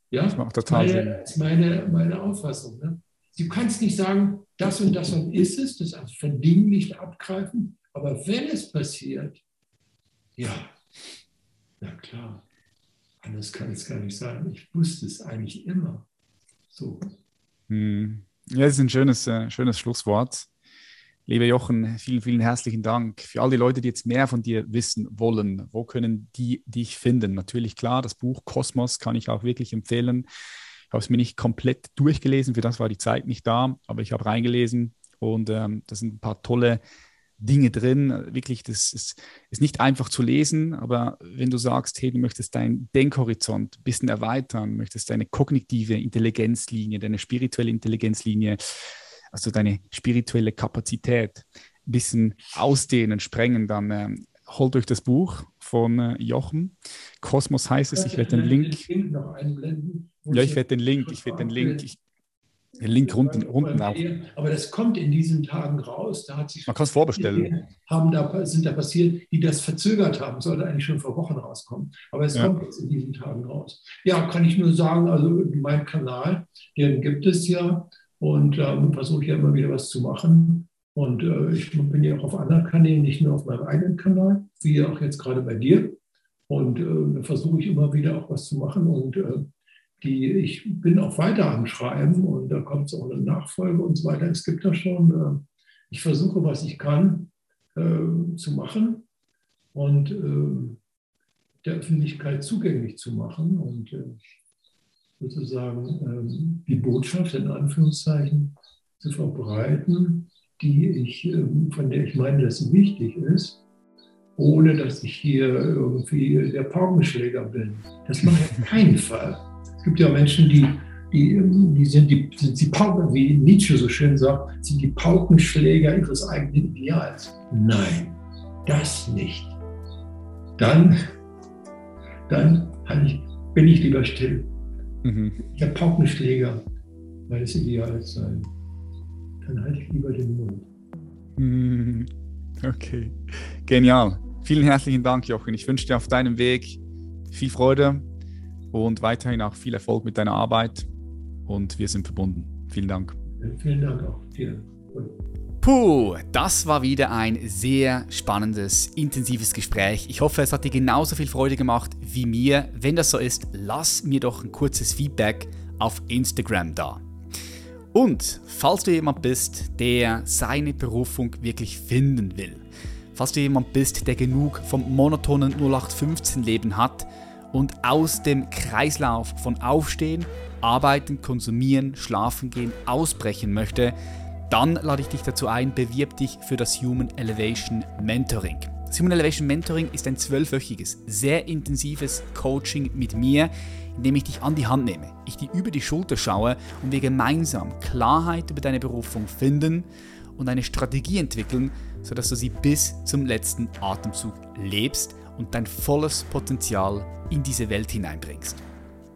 Ja, das macht total meine, Sinn. Das ist meine, meine Auffassung. Ne? Du kannst nicht sagen, das und das und ist es, das als verdinglicht abgreifen, aber wenn es passiert, ja, na klar, anders kann es gar nicht sein. Ich wusste es eigentlich immer. So. Hm. Ja, das ist ein schönes, äh, schönes Schlusswort. Lieber Jochen, vielen, vielen herzlichen Dank. Für all die Leute, die jetzt mehr von dir wissen wollen, wo können die dich finden? Natürlich klar, das Buch Kosmos kann ich auch wirklich empfehlen. Ich habe es mir nicht komplett durchgelesen, für das war die Zeit nicht da, aber ich habe reingelesen und ähm, da sind ein paar tolle Dinge drin. Wirklich, das ist, ist nicht einfach zu lesen, aber wenn du sagst, hey, du möchtest deinen Denkhorizont ein bisschen erweitern, möchtest deine kognitive Intelligenzlinie, deine spirituelle Intelligenzlinie, also deine spirituelle Kapazität ein bisschen ausdehnen, sprengen, dann ähm, holt euch das Buch von äh, Jochen. Kosmos heißt es, ich werde den Link. Ja, ich werde den Link, ich werde den Link, ich, den Link unten, unten auf. Aber das kommt in diesen Tagen raus. Da hat sich Man kann es vorbestellen. Haben da, sind da passiert, die das verzögert haben. Sollte eigentlich schon vor Wochen rauskommen. Aber es ja. kommt jetzt in diesen Tagen raus. Ja, kann ich nur sagen, also mein Kanal, den gibt es ja. Und ähm, versuche ja immer wieder was zu machen. Und äh, ich bin ja auch auf anderen Kanälen, nicht nur auf meinem eigenen Kanal, wie auch jetzt gerade bei dir. Und äh, versuche ich immer wieder auch was zu machen. Und äh, die, ich bin auch weiter am Schreiben und da kommt es auch eine Nachfolge und so weiter. Es gibt da schon, äh, ich versuche, was ich kann, äh, zu machen und äh, der Öffentlichkeit zugänglich zu machen. Und sozusagen ähm, die Botschaft in Anführungszeichen zu verbreiten, die ich, ähm, von der ich meine, dass sie wichtig ist, ohne dass ich hier irgendwie der Paukenschläger bin. Das mache ich auf keinen Fall. Es gibt ja Menschen, die, die, ähm, die sind die, sind die Pauken, wie Nietzsche so schön sagt, sind die Paukenschläger ihres eigenen Ideals. Nein, das nicht. Dann, dann ich, bin ich lieber still. Mhm. Der Paukenschläger meines Ideals sein. Dann halte ich lieber den Mund. Mhm. Okay, genial. Vielen herzlichen Dank, Jochen. Ich wünsche dir auf deinem Weg viel Freude und weiterhin auch viel Erfolg mit deiner Arbeit. Und wir sind verbunden. Vielen Dank. Vielen Dank auch dir. Puh, das war wieder ein sehr spannendes, intensives Gespräch. Ich hoffe, es hat dir genauso viel Freude gemacht wie mir. Wenn das so ist, lass mir doch ein kurzes Feedback auf Instagram da. Und falls du jemand bist, der seine Berufung wirklich finden will, falls du jemand bist, der genug vom monotonen 0815-Leben hat und aus dem Kreislauf von Aufstehen, Arbeiten, Konsumieren, Schlafen gehen ausbrechen möchte, dann lade ich dich dazu ein, bewirb dich für das Human Elevation Mentoring. Das Human Elevation Mentoring ist ein zwölfwöchiges, sehr intensives Coaching mit mir, in dem ich dich an die Hand nehme, ich dir über die Schulter schaue und wir gemeinsam Klarheit über deine Berufung finden und eine Strategie entwickeln, sodass du sie bis zum letzten Atemzug lebst und dein volles Potenzial in diese Welt hineinbringst.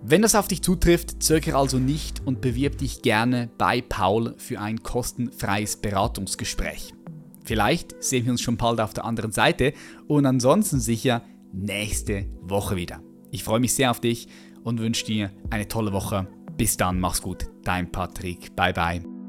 Wenn das auf dich zutrifft, zögere also nicht und bewirb dich gerne bei Paul für ein kostenfreies Beratungsgespräch. Vielleicht sehen wir uns schon bald auf der anderen Seite und ansonsten sicher nächste Woche wieder. Ich freue mich sehr auf dich und wünsche dir eine tolle Woche. Bis dann, mach's gut. Dein Patrick. Bye bye.